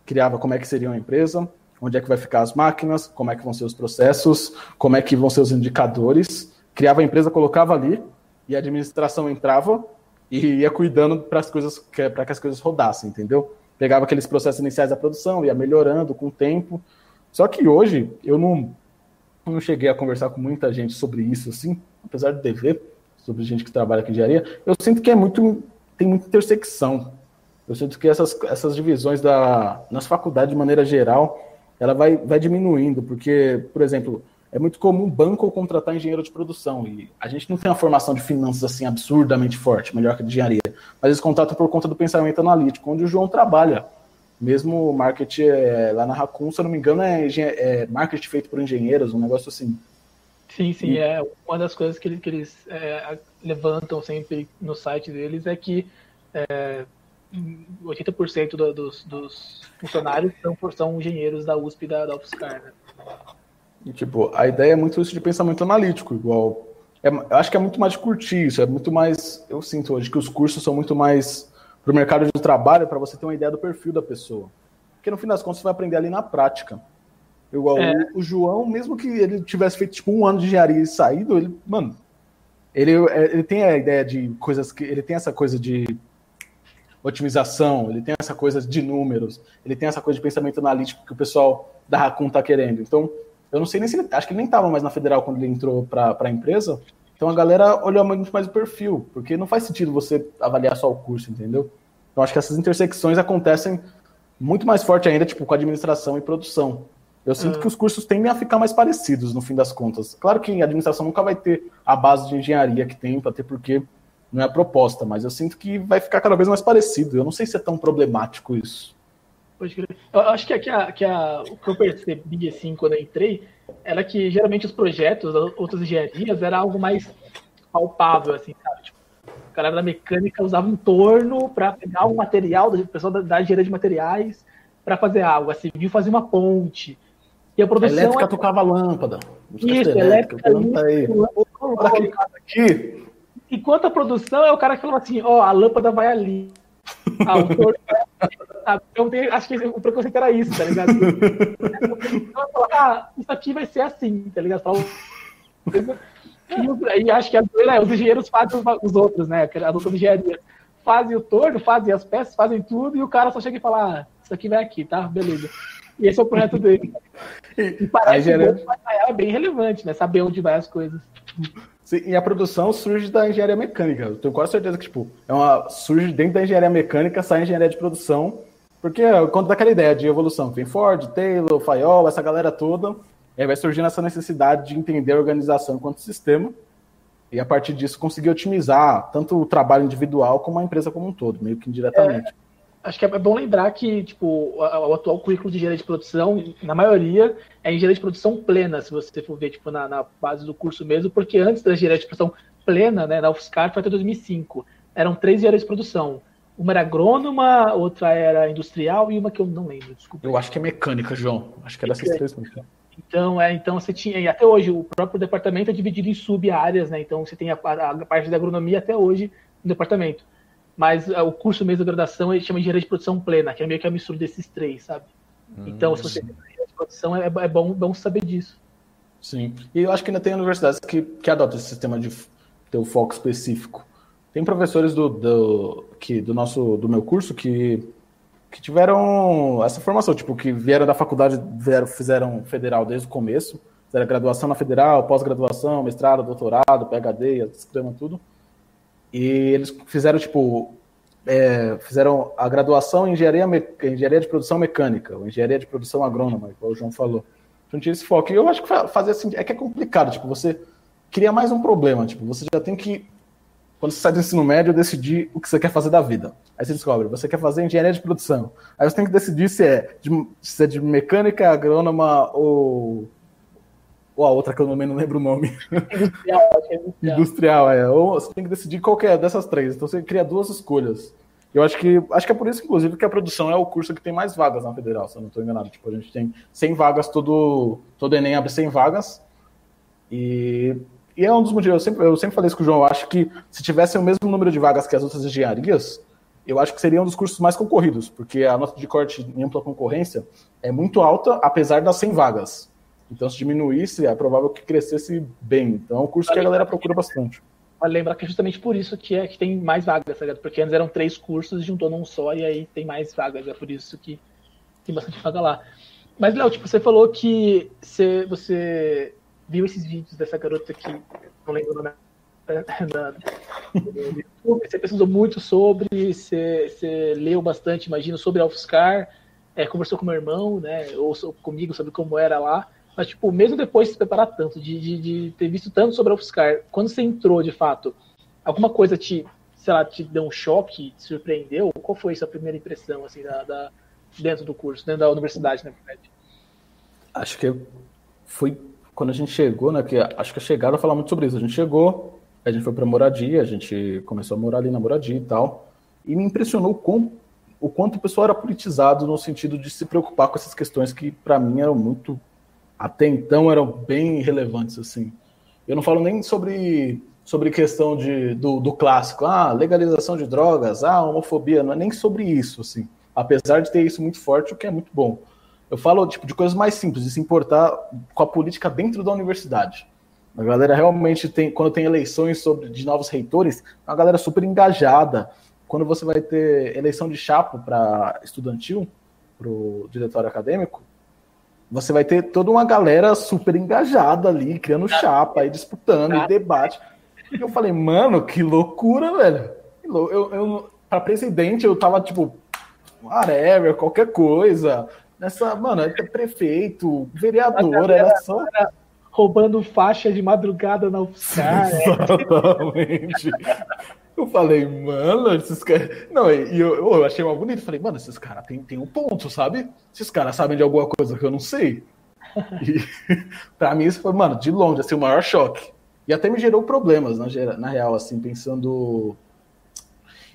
criava como é que seria uma empresa, onde é que vai ficar as máquinas, como é que vão ser os processos, como é que vão ser os indicadores. Criava a empresa, colocava ali e a administração entrava e ia cuidando para as coisas para que as coisas rodassem, entendeu? Pegava aqueles processos iniciais da produção, ia melhorando com o tempo. Só que hoje eu não, não cheguei a conversar com muita gente sobre isso assim, apesar de dever sobre gente que trabalha com engenharia, eu sinto que é muito tem muita intersecção. Eu sinto que essas, essas divisões da, nas faculdades, de maneira geral, ela vai, vai diminuindo, porque, por exemplo, é muito comum banco contratar engenheiro de produção, e a gente não tem uma formação de finanças assim absurdamente forte, melhor que de engenharia, mas eles contratam por conta do pensamento analítico, onde o João trabalha. Mesmo o marketing é, lá na Raccoon, se eu não me engano, é, é marketing feito por engenheiros, um negócio assim. Sim, sim, e... é uma das coisas que eles, que eles é, levantam sempre no site deles é que é, 80% do, dos, dos, funcionários são, são engenheiros da USP e da, da UFSCar, né? E, tipo, a ideia é muito isso de pensamento analítico, igual. É, eu acho que é muito mais de curtir isso, é muito mais. Eu sinto hoje que os cursos são muito mais para o mercado de trabalho, para você ter uma ideia do perfil da pessoa. Porque no fim das contas você vai aprender ali na prática. Igual é. o, o, João, mesmo que ele tivesse feito tipo um ano de engenharia e saído, ele, mano, ele, é, ele tem a ideia de coisas que. Ele tem essa coisa de otimização, ele tem essa coisa de números, ele tem essa coisa de pensamento analítico que o pessoal da Raccoon está querendo. Então, eu não sei nem se ele. Acho que ele nem estava mais na federal quando ele entrou para a empresa. Então a galera olhou muito mais o perfil, porque não faz sentido você avaliar só o curso, entendeu? Então acho que essas intersecções acontecem muito mais forte ainda, tipo, com administração e produção. Eu sinto uhum. que os cursos tendem a ficar mais parecidos no fim das contas. Claro que a administração nunca vai ter a base de engenharia que tem, até porque não é a proposta, mas eu sinto que vai ficar cada vez mais parecido. Eu não sei se é tão problemático isso. Eu acho que, que, a, que a, o que eu percebi assim quando eu entrei era que geralmente os projetos outras engenharias era algo mais palpável, assim, sabe? Tipo, o cara da mecânica usava um torno para pegar um material, o pessoal da, da engenharia de materiais para fazer algo. A civil fazia uma ponte. E a produção. A elétrica é... tocava lâmpada. Isso, elétrica. elétrica aí. aqui. Enquanto a produção é o cara que falava assim: ó, oh, a lâmpada vai ali. Ah, o torno sabe? Então, acho que o preconceito era isso, tá ligado? Então, eu ah, isso aqui vai ser assim, tá ligado? E, e acho que né, os engenheiros fazem os outros, né? A de engenharia fazem o torno, fazem as peças, fazem tudo, e o cara só chega e fala, ah, isso aqui vai aqui, tá? Beleza. E esse é o projeto dele. E parece que é bem relevante, né? Saber onde vai as coisas. Sim, e a produção surge da engenharia mecânica. Eu tenho quase certeza que, tipo, é uma, surge dentro da engenharia mecânica, sai a engenharia de produção, porque quando daquela ideia de evolução, tem Ford, Taylor, Fayol, essa galera toda, aí vai surgindo essa necessidade de entender a organização enquanto sistema, e a partir disso conseguir otimizar tanto o trabalho individual como a empresa como um todo, meio que indiretamente. É, acho que é bom lembrar que tipo, o, atual currículo de engenharia de produção, na maioria, é engenharia de produção plena, se você for ver tipo, na, na base do curso mesmo, porque antes da engenharia de produção plena, né, na UFSCar, foi até 2005, eram três engenharias de produção uma era agrônoma, outra era industrial e uma que eu não lembro, desculpa. Eu acho que é mecânica, João. Acho que é dessas três Então, é, então você tinha, e até hoje, o próprio departamento é dividido em sub-áreas, né? Então você tem a, a, a, parte da agronomia até hoje no departamento. Mas a, é, o curso mesmo da graduação ele chama de engenharia de produção plena, que é meio que a mistura desses três, sabe? Hum, então, se você tem engenharia de produção, é, é, bom, bom saber disso. Sim. E eu acho que ainda tem universidades que, que adotam esse sistema de ter o foco específico. Tem professores do, do, que, do nosso do meu curso que, que tiveram essa formação, tipo, que vieram da faculdade, vieram, fizeram federal desde o começo, fizeram graduação na federal, pós-graduação, mestrado, doutorado, PhD, escrevem tudo. E eles fizeram, tipo, é, fizeram a graduação em engenharia, engenharia de produção mecânica, ou engenharia de produção agrônoma, como o João falou. Então tinha esse foco. E eu acho que fazer assim, é que é complicado, tipo, você cria mais um problema, tipo, você já tem que quando você sai do ensino médio, decidir o que você quer fazer da vida. Aí você descobre, você quer fazer engenharia de produção. Aí você tem que decidir se é de, se é de mecânica, agrônoma ou. Ou a outra que eu também não lembro o nome. Industrial, é industrial. industrial, é. Ou você tem que decidir qual é dessas três. Então você cria duas escolhas. Eu acho que acho que é por isso, inclusive, que a produção é o curso que tem mais vagas na federal, se eu não estou enganado. Tipo, a gente tem 100 vagas, todo, todo Enem abre 100 vagas. E e é um dos motivos, eu sempre, eu sempre falei isso com o João, eu acho que se tivesse o mesmo número de vagas que as outras engenharias, eu acho que seria um dos cursos mais concorridos, porque a nota de corte em ampla concorrência é muito alta, apesar das 100 vagas. Então, se diminuísse, é provável que crescesse bem. Então, é um curso que a galera procura bastante. Vale lembrar que é justamente por isso que, é, que tem mais vagas, tá Porque antes eram três cursos, juntou num só, e aí tem mais vagas. É por isso que tem bastante vaga lá. Mas, Léo, tipo, você falou que você, você viu esses vídeos dessa garota que não lembro o nome da, você pesquisou muito sobre, você, você leu bastante, imagino, sobre a UFSCar, é, conversou com meu irmão, né, ou comigo sobre como era lá, mas, tipo, mesmo depois de se preparar tanto, de, de, de ter visto tanto sobre a UFSCar, quando você entrou, de fato, alguma coisa te, sei lá, te deu um choque, te surpreendeu? Qual foi a sua primeira impressão, assim, da, da dentro do curso, dentro da universidade, na verdade? Acho que foi quando a gente chegou, né, que acho que a chegada fala muito sobre isso. A gente chegou, a gente foi para moradia, a gente começou a morar ali na moradia e tal. E me impressionou quão o quanto o pessoal era politizado no sentido de se preocupar com essas questões que, para mim, eram muito. Até então, eram bem relevantes, assim. Eu não falo nem sobre, sobre questão de, do, do clássico, ah, legalização de drogas, ah, homofobia, não é nem sobre isso, assim. Apesar de ter isso muito forte, o que é muito bom. Eu falo tipo, de coisas mais simples, de se importar com a política dentro da universidade. A galera realmente tem, quando tem eleições sobre, de novos reitores, a galera super engajada. Quando você vai ter eleição de chapa para estudantil, para o diretório acadêmico, você vai ter toda uma galera super engajada ali, criando chapa, aí disputando, e debate. E eu falei, mano, que loucura, velho. Eu, eu, para presidente, eu tava tipo, whatever, qualquer coisa. Nessa, mano, é prefeito, vereador, era só. Roubando faixa de madrugada na UFSCar. Exatamente. Eu falei, mano, esses caras. Não, e eu, eu achei uma bonito. Falei, mano, esses caras têm tem um ponto, sabe? Esses caras sabem de alguma coisa que eu não sei. E pra mim isso foi, mano, de longe, assim, o maior choque. E até me gerou problemas, na, na real, assim, pensando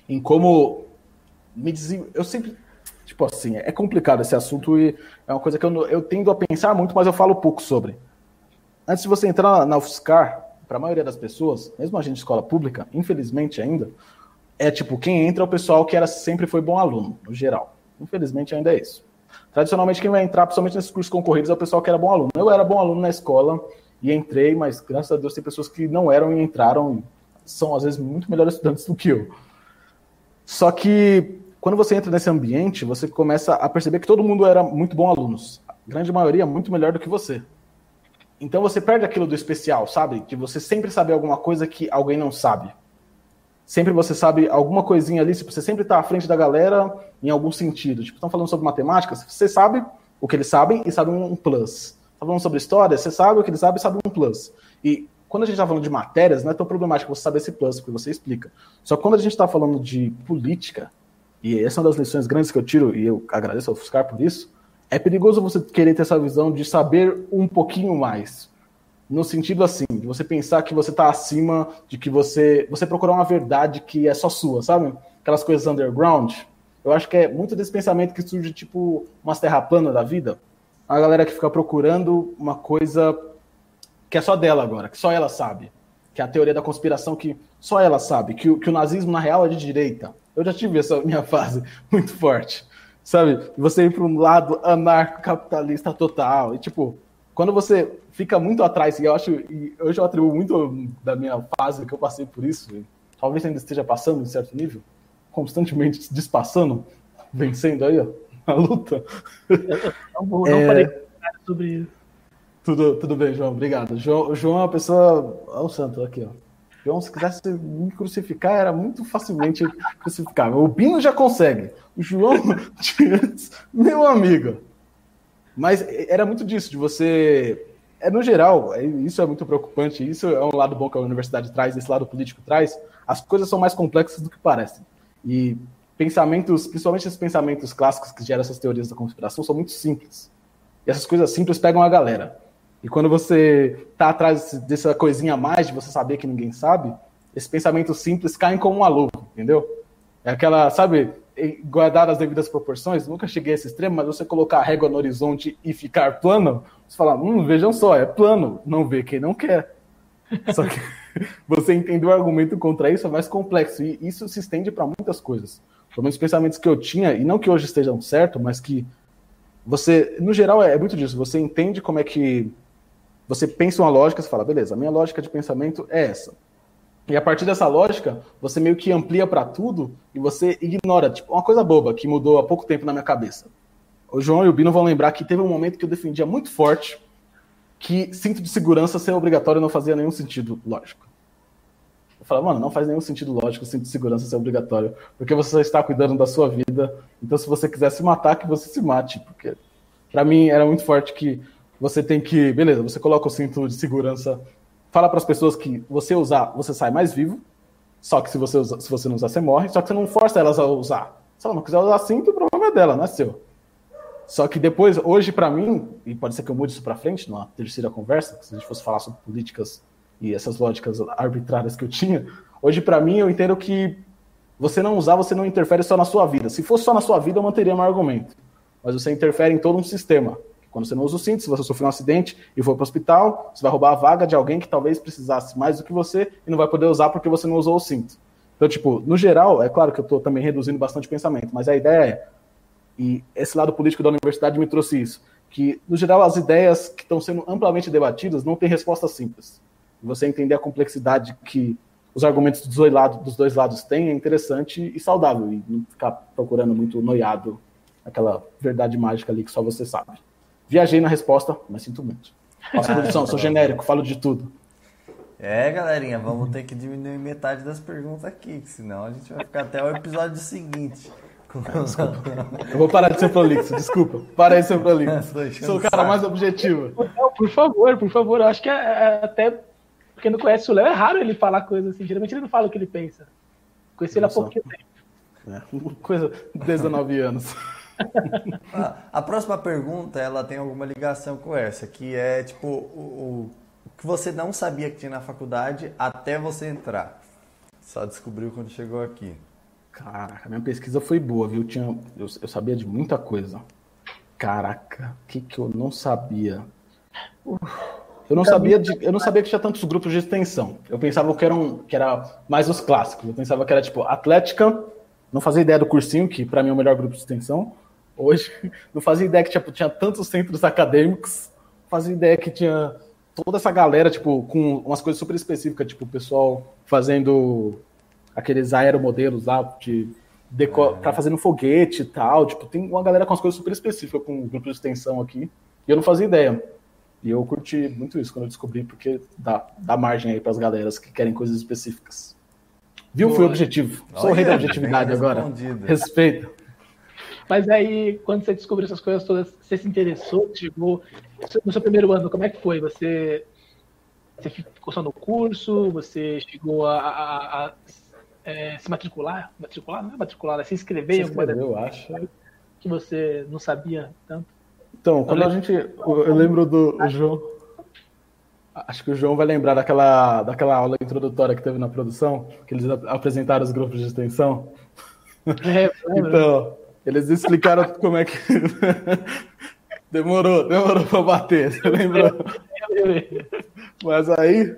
em como me dizem. Eu sempre Tipo assim, é complicado esse assunto e é uma coisa que eu, eu tendo a pensar muito, mas eu falo pouco sobre. Antes de você entrar na UFSCar, para a maioria das pessoas, mesmo a gente de escola pública, infelizmente ainda, é tipo, quem entra é o pessoal que era, sempre foi bom aluno, no geral. Infelizmente ainda é isso. Tradicionalmente, quem vai entrar, principalmente nesses cursos concorridos, é o pessoal que era bom aluno. Eu era bom aluno na escola e entrei, mas graças a Deus tem pessoas que não eram e entraram são, às vezes, muito melhores estudantes do que eu. Só que quando você entra nesse ambiente, você começa a perceber que todo mundo era muito bom alunos. A grande maioria muito melhor do que você. Então você perde aquilo do especial, sabe? Que você sempre sabe alguma coisa que alguém não sabe. Sempre você sabe alguma coisinha ali, você sempre está à frente da galera em algum sentido. Tipo, estão falando sobre matemática, você sabe o que eles sabem e sabe um plus. Estão falando sobre história, você sabe o que eles sabem e sabe um plus. E quando a gente está falando de matérias, não é tão problemático você saber esse plus, porque você explica. Só que quando a gente está falando de política, e essa é uma das lições grandes que eu tiro, e eu agradeço ao Fuscar por isso, é perigoso você querer ter essa visão de saber um pouquinho mais. No sentido assim, de você pensar que você está acima, de que você. Você procurar uma verdade que é só sua, sabe? Aquelas coisas underground. Eu acho que é muito desse pensamento que surge, tipo, umas terra plana da vida. A galera que fica procurando uma coisa que é só dela agora, que só ela sabe. Que é a teoria da conspiração que só ela sabe. Que, que o nazismo, na real, é de direita eu já tive essa minha fase muito forte, sabe? Você ir para um lado anarcocapitalista total. E, tipo, quando você fica muito atrás, e eu acho, e hoje eu atribuo muito da minha fase que eu passei por isso, talvez ainda esteja passando em certo nível, constantemente despassando, vencendo aí, ó, a luta. Não, não é... falei sobre isso. Tudo, tudo bem, João, obrigado. João, João é uma pessoa. Olha o santo aqui, ó. João, se quisesse me crucificar, era muito facilmente crucificável. O Bino já consegue. O João, meu amigo. Mas era muito disso, de você. É, no geral, é, isso é muito preocupante. Isso é um lado bom que a universidade traz, esse lado político traz. As coisas são mais complexas do que parecem. E pensamentos, principalmente esses pensamentos clássicos que geram essas teorias da conspiração, são muito simples. E essas coisas simples pegam a galera. E quando você está atrás dessa coisinha a mais de você saber que ninguém sabe, esses pensamentos simples caem como uma luva, entendeu? É aquela, sabe, guardar as devidas proporções, nunca cheguei a esse extremo, mas você colocar a régua no horizonte e ficar plano, você fala, hum, vejam só, é plano, não vê quem não quer. Só que você entender o argumento contra isso é mais complexo, e isso se estende para muitas coisas. Pelo menos pensamentos que eu tinha, e não que hoje estejam certo, mas que você, no geral, é muito disso, você entende como é que você pensa uma lógica, você fala, beleza, a minha lógica de pensamento é essa. E a partir dessa lógica, você meio que amplia para tudo e você ignora, tipo, uma coisa boba que mudou há pouco tempo na minha cabeça. O João e o Bino vão lembrar que teve um momento que eu defendia muito forte que cinto de segurança ser obrigatório não fazia nenhum sentido lógico. Eu falava, mano, não faz nenhum sentido lógico cinto de segurança ser obrigatório, porque você está cuidando da sua vida. Então, se você quiser se matar, que você se mate, porque para mim era muito forte que você tem que, beleza, você coloca o cinto de segurança, fala para as pessoas que você usar, você sai mais vivo. Só que se você, usa, se você não usar, você morre. Só que você não força elas a usar. Se ela não quiser usar cinto, o problema é dela, não é seu. Só que depois, hoje para mim, e pode ser que eu mude isso para frente, numa terceira conversa, se a gente fosse falar sobre políticas e essas lógicas arbitrárias que eu tinha, hoje para mim eu entendo que você não usar, você não interfere só na sua vida. Se fosse só na sua vida, eu manteria meu argumento. Mas você interfere em todo um sistema. Quando você não usa o cinto, se você sofrer um acidente e for para o hospital, você vai roubar a vaga de alguém que talvez precisasse mais do que você e não vai poder usar porque você não usou o cinto. Então, tipo, no geral, é claro que eu estou também reduzindo bastante o pensamento, mas a ideia é, e esse lado político da universidade me trouxe isso, que, no geral, as ideias que estão sendo amplamente debatidas não têm resposta simples. Você entender a complexidade que os argumentos dos dois, lados, dos dois lados têm é interessante e saudável, e não ficar procurando muito noiado aquela verdade mágica ali que só você sabe. Viajei na resposta, mas sinto muito. Nossa produção, sou genérico, falo de tudo. É, galerinha, vamos ter que diminuir metade das perguntas aqui, senão a gente vai ficar até o episódio seguinte. Desculpa. Eu vou parar de ser prolixo, desculpa. Parei de ser prolixo. Sou o cara mais objetivo. Não, por favor, por favor. Eu acho que é, é, até quem não conhece o Léo, é raro ele falar coisas assim. Geralmente ele não fala o que ele pensa. Conheci ele há pouco tempo. É, coisa 19 anos. A próxima pergunta, ela tem alguma ligação com essa, que é tipo o, o que você não sabia que tinha na faculdade até você entrar. Só descobriu quando chegou aqui. Caraca, minha pesquisa foi boa, viu? Tinha, eu, eu sabia de muita coisa. Caraca, o que, que eu não sabia? Eu não sabia, de, eu não sabia que tinha tantos grupos de extensão. Eu pensava que, eram, que era mais os clássicos. Eu pensava que era tipo Atlética, não fazia ideia do cursinho, que para mim é o melhor grupo de extensão. Hoje, não fazia ideia que tinha, tinha tantos centros acadêmicos. Não fazia ideia que tinha toda essa galera, tipo, com umas coisas super específicas, tipo, o pessoal fazendo aqueles aeromodelos lá de deco é. para fazer no foguete e tal. Tipo, tem uma galera com as coisas super específicas com o grupo de extensão aqui. E eu não fazia ideia. E eu curti muito isso quando eu descobri, porque dá, dá margem aí para as galeras que querem coisas específicas. Viu? Fui objetivo. Sou o rei da objetividade agora. Respeito. Mas aí, quando você descobriu essas coisas todas, você se interessou, chegou no seu primeiro ano, como é que foi? Você, você ficou só no curso? Você chegou a, a, a é, se matricular? Matricular? Não é matricular, é se inscrever se em alguma eu acho. Que você não sabia tanto? Então, quando a gente. Eu lembro do João. Acho que o João vai lembrar daquela, daquela aula introdutória que teve na produção, que eles apresentaram os grupos de extensão. É, então, eles explicaram como é que. demorou, demorou pra bater, você lembrou? Mas aí,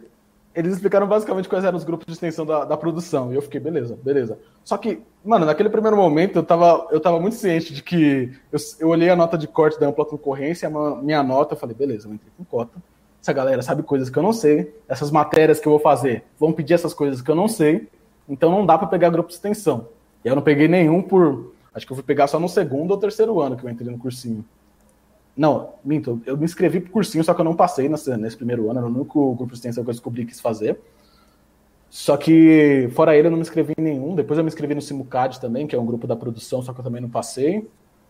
eles explicaram basicamente quais eram os grupos de extensão da, da produção. E eu fiquei, beleza, beleza. Só que, mano, naquele primeiro momento eu tava, eu tava muito ciente de que. Eu, eu olhei a nota de corte da ampla concorrência, a minha nota, eu falei, beleza, eu entrei com cota. Essa galera sabe coisas que eu não sei. Essas matérias que eu vou fazer vão pedir essas coisas que eu não sei. Então não dá para pegar grupo de extensão. E eu não peguei nenhum por Acho que eu fui pegar só no segundo ou terceiro ano que eu entrei no cursinho. Não, minto, eu me inscrevi pro cursinho, só que eu não passei nesse, primeiro ano, era o único grupo de extensão que eu descobri que quis fazer. Só que, fora ele, eu não me inscrevi em nenhum. Depois eu me inscrevi no Simucad também, que é um grupo da produção, só que eu também não passei.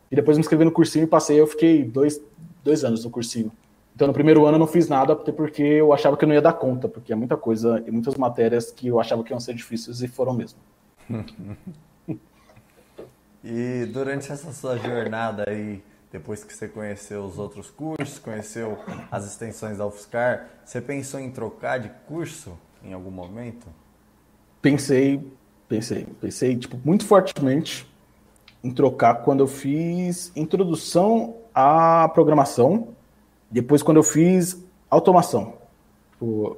E depois eu me inscrevi no cursinho e passei, eu fiquei dois, dois anos no cursinho. Então, no primeiro ano eu não fiz nada, até porque eu achava que eu não ia dar conta, porque é muita coisa e muitas matérias que eu achava que iam ser difíceis e foram mesmo. E durante essa sua jornada aí, depois que você conheceu os outros cursos, conheceu as extensões da UFSCar, você pensou em trocar de curso em algum momento? Pensei, pensei, pensei tipo muito fortemente em trocar quando eu fiz introdução à programação, depois quando eu fiz automação.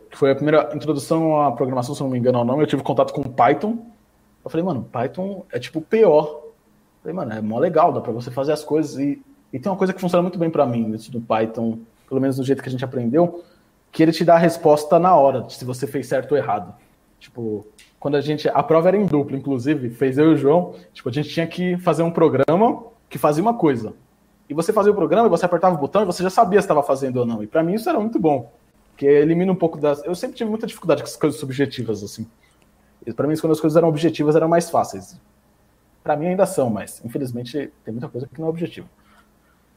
Foi a primeira introdução à programação, se não me engano, não, eu tive contato com Python. Eu falei, mano, Python é tipo o pior Falei, mano, é mó legal, dá pra você fazer as coisas. E, e tem uma coisa que funciona muito bem para mim, isso do Python, pelo menos do jeito que a gente aprendeu, que ele te dá a resposta na hora, se você fez certo ou errado. Tipo, quando a gente. A prova era em dupla, inclusive, fez eu e o João. Tipo, a gente tinha que fazer um programa que fazia uma coisa. E você fazia o programa e você apertava o botão e você já sabia se estava fazendo ou não. E para mim isso era muito bom. Porque elimina um pouco das. Eu sempre tive muita dificuldade com as coisas subjetivas, assim. Para mim, quando as coisas eram objetivas, eram mais fáceis. Para mim ainda são, mas infelizmente tem muita coisa que não é objetivo.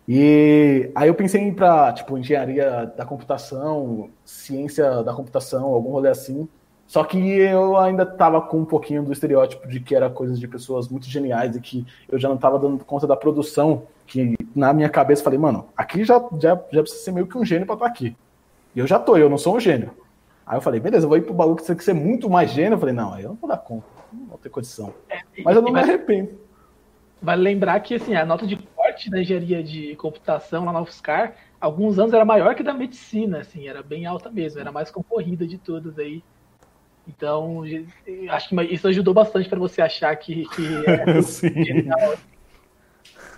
E aí eu pensei em para tipo engenharia da computação, ciência da computação, algum rolê assim. Só que eu ainda estava com um pouquinho do estereótipo de que era coisas de pessoas muito geniais e que eu já não estava dando conta da produção, que na minha cabeça falei, mano, aqui já, já, já precisa ser meio que um gênio para estar tá aqui. E eu já tô, eu não sou um gênio. Aí eu falei, beleza, eu vou ir pro bagulho que tem que ser muito mais gênio. Eu falei, não, aí eu não vou dar conta. Não vou ter condição. É, Mas eu não me arrependo. Vale lembrar que assim, a nota de corte da engenharia de computação lá na UFSCar, alguns anos era maior que da medicina, assim, era bem alta mesmo, era mais concorrida de todas aí. Então, acho que isso ajudou bastante para você achar que, que é Sim.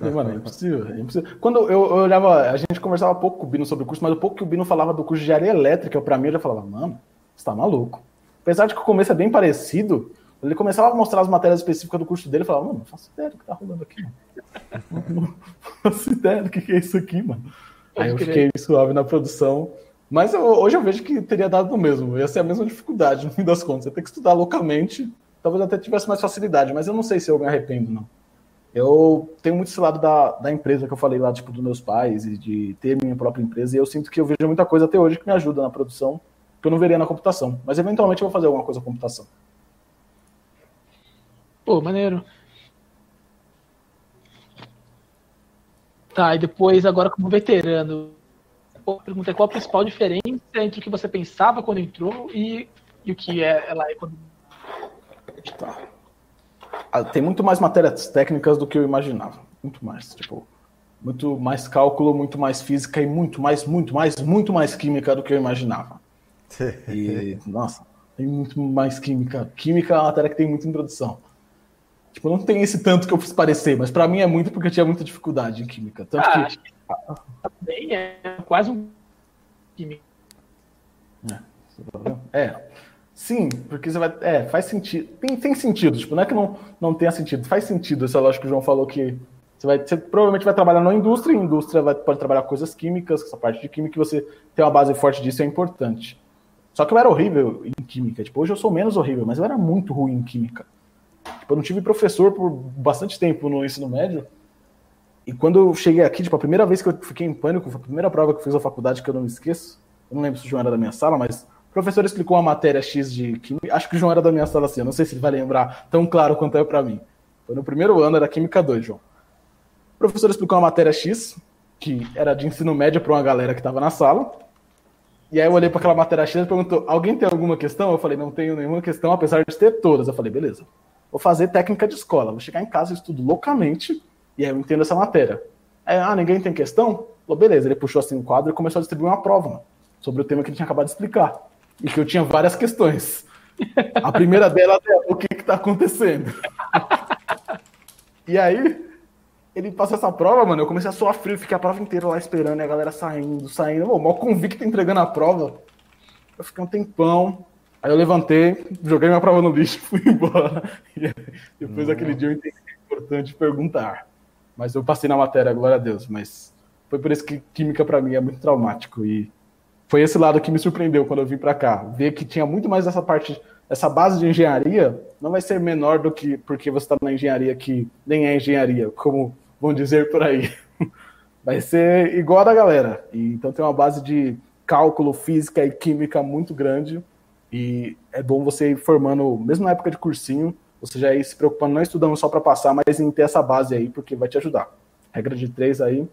Mano, é impossível, é impossível. Quando eu, eu, olhava, a gente conversava pouco com o Bino sobre o curso, mas o pouco que o Bino falava do curso de engenharia elétrica, para mim eu já falava, mano, você tá maluco. Apesar de que o começo é bem parecido, ele começava a mostrar as matérias específicas do curso dele e falava, mano, não faço ideia do que tá rolando aqui. não faço ideia do que é isso aqui, mano. Aí eu fiquei suave na produção. Mas eu, hoje eu vejo que teria dado no mesmo. Ia ser a mesma dificuldade, no fim das contas. Você tem que estudar loucamente. Talvez até tivesse mais facilidade, mas eu não sei se eu me arrependo, não. Eu tenho muito esse lado da, da empresa que eu falei lá, tipo, dos meus pais e de ter minha própria empresa. E eu sinto que eu vejo muita coisa até hoje que me ajuda na produção, que eu não veria na computação. Mas eventualmente eu vou fazer alguma coisa com computação. Pô, maneiro. Tá, e depois, agora como veterano, a pergunta é qual a principal diferença entre o que você pensava quando entrou e, e o que é ela é quando. Tá. Ah, tem muito mais matérias técnicas do que eu imaginava. Muito mais. Tipo, muito mais cálculo, muito mais física e muito mais, muito mais, muito mais química do que eu imaginava. E, nossa, tem muito mais química. Química é uma matéria que tem muita introdução. Tipo, não tem esse tanto que eu fiz parecer, mas para mim é muito porque eu tinha muita dificuldade em química. Tanto ah, que... também é quase um química. É. é. Sim, porque você vai. É, faz sentido. Tem, tem sentido, tipo, não é que não, não tenha sentido. Faz sentido essa lógica que o João falou que você, vai, você provavelmente vai trabalhar na indústria, e a indústria vai, pode trabalhar coisas químicas, essa parte de química, você ter uma base forte disso é importante. Só que eu era horrível em química. Tipo, hoje eu sou menos horrível, mas eu era muito ruim em química. Tipo, eu não tive professor por bastante tempo no ensino médio. E quando eu cheguei aqui, tipo, a primeira vez que eu fiquei em pânico, foi a primeira prova que eu fiz na faculdade que eu não me esqueço. Eu não lembro se o João era da minha sala, mas o professor explicou uma matéria X de química. Acho que o João era da minha sala assim, eu não sei se ele vai lembrar tão claro quanto é para mim. Foi no primeiro ano, era Química 2, João. O professor explicou uma matéria X, que era de ensino médio para uma galera que estava na sala. E aí eu olhei para aquela matéria X e perguntou: alguém tem alguma questão? Eu falei: não tenho nenhuma questão, apesar de ter todas. Eu falei: beleza vou fazer técnica de escola, vou chegar em casa, estudo loucamente, e aí eu entendo essa matéria. Aí, ah, ninguém tem questão? Falou, beleza, ele puxou assim um quadro e começou a distribuir uma prova mano, sobre o tema que ele tinha acabado de explicar. E que eu tinha várias questões. A primeira delas é o que está acontecendo. e aí, ele passou essa prova, mano, eu comecei a suar frio, fiquei a prova inteira lá esperando, e a galera saindo, saindo, o mal convicto entregando a prova. Eu fiquei um tempão, Aí eu levantei, joguei minha prova no lixo e fui embora. E depois daquele uhum. dia eu entendi que é importante perguntar. Mas eu passei na matéria, glória a Deus. Mas foi por isso que química para mim é muito traumático. E foi esse lado que me surpreendeu quando eu vim para cá. Ver que tinha muito mais essa parte, essa base de engenharia, não vai ser menor do que porque você está na engenharia que nem é engenharia, como vão dizer por aí. Vai ser igual a da galera. E, então tem uma base de cálculo, física e química muito grande e é bom você ir formando, mesmo na época de cursinho, você já ir se preocupando, não estudando só para passar, mas em ter essa base aí, porque vai te ajudar. Regra de três aí,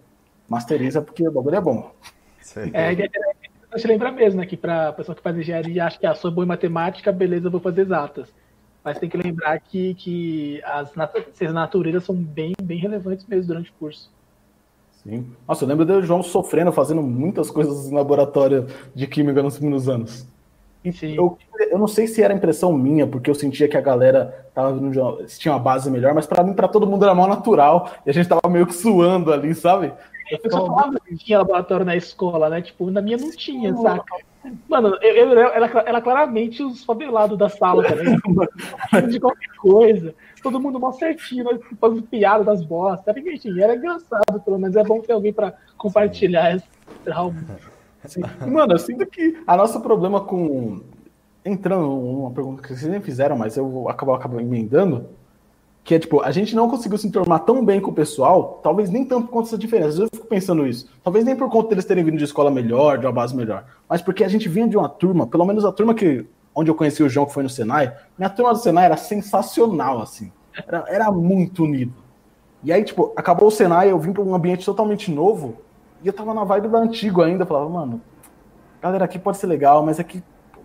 masteriza, porque o bagulho é bom. É, a gente lembra mesmo, né, que para a pessoa que faz engenharia acha que ah, sou bom em matemática, beleza, vou fazer exatas. Mas tem que lembrar que, que as ciências naturezas são bem, bem relevantes mesmo durante o curso. Sim. Nossa, eu lembro do João sofrendo, fazendo muitas coisas em laboratório de química nos primeiros anos. Eu, eu não sei se era impressão minha, porque eu sentia que a galera tava tinha uma base melhor, mas para mim, para todo mundo era mal natural, e a gente tava meio que suando ali, sabe? Eu só falava que tinha laboratório na escola, né? Tipo, na minha não tinha, saca? Mano, eu, eu, ela, ela claramente os favelados da sala também. de qualquer coisa. Todo mundo mal certinho, né? fazendo piada das bostas. Era engraçado, pelo menos. É bom ter alguém para compartilhar esse trauma. Assim, mano, eu sinto que a nosso problema com. Entrando numa pergunta que vocês nem fizeram, mas eu acabo, acabo emendando. Que é tipo, a gente não conseguiu se enturmar tão bem com o pessoal, talvez nem tanto por conta dessa diferença. Eu fico pensando isso. Talvez nem por conta deles terem vindo de escola melhor, de uma base melhor. Mas porque a gente vinha de uma turma, pelo menos a turma que. Onde eu conheci o João, que foi no Senai, minha turma do Senai era sensacional, assim. Era, era muito unido. E aí, tipo, acabou o Senai, eu vim para um ambiente totalmente novo, e eu tava na vibe da antigo ainda, falava, mano, galera, aqui pode ser legal, mas aqui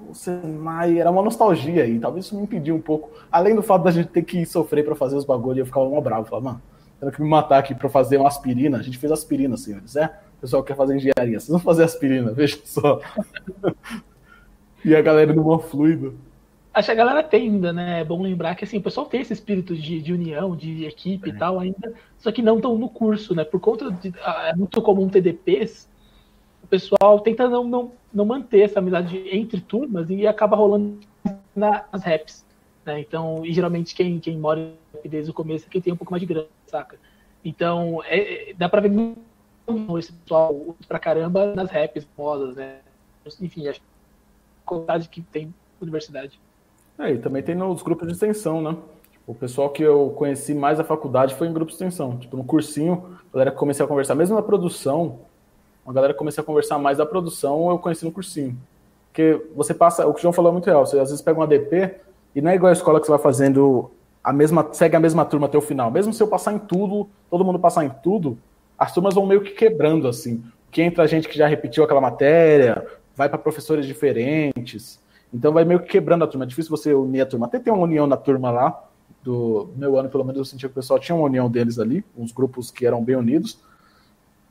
o Senai era uma nostalgia aí, talvez isso me impediu um pouco. Além do fato da gente ter que sofrer para fazer os bagulhos, eu ficava mó bravo, falava, mano, tendo que me matar aqui para fazer uma aspirina. A gente fez aspirina, senhores, é? O pessoal quer fazer engenharia, vocês vão fazer aspirina, veja só. e a galera do mó fluido. Acho que a galera tem ainda, né? É bom lembrar que assim, o pessoal tem esse espírito de, de união, de equipe é. e tal ainda, só que não estão no curso, né? Por conta de. É muito comum TDPs, o pessoal tenta não, não, não manter essa amizade entre turmas e acaba rolando nas raps. Né? Então, e geralmente quem, quem mora desde o começo é quem tem um pouco mais de grana, saca? Então, é, é dá pra ver muito esse pessoal pra caramba nas raps famosas, né? Enfim, acho que a qualidade que tem universidade. É, e também tem nos grupos de extensão, né? Tipo, o pessoal que eu conheci mais da faculdade foi em grupos de extensão. Tipo, no cursinho, a galera comecei a conversar, mesmo na produção, a galera comecei a conversar mais da produção, eu conheci no cursinho. Porque você passa, o que o João falou é muito real, você às vezes pega um ADP e não é igual a escola que você vai fazendo a mesma, segue a mesma turma até o final. Mesmo se eu passar em tudo, todo mundo passar em tudo, as turmas vão meio que quebrando assim. Que entra gente que já repetiu aquela matéria, vai para professores diferentes. Então vai meio que quebrando a turma. É difícil você unir a turma. Até tem uma união na turma lá, do meu ano, pelo menos, eu sentia que o pessoal tinha uma união deles ali, uns grupos que eram bem unidos.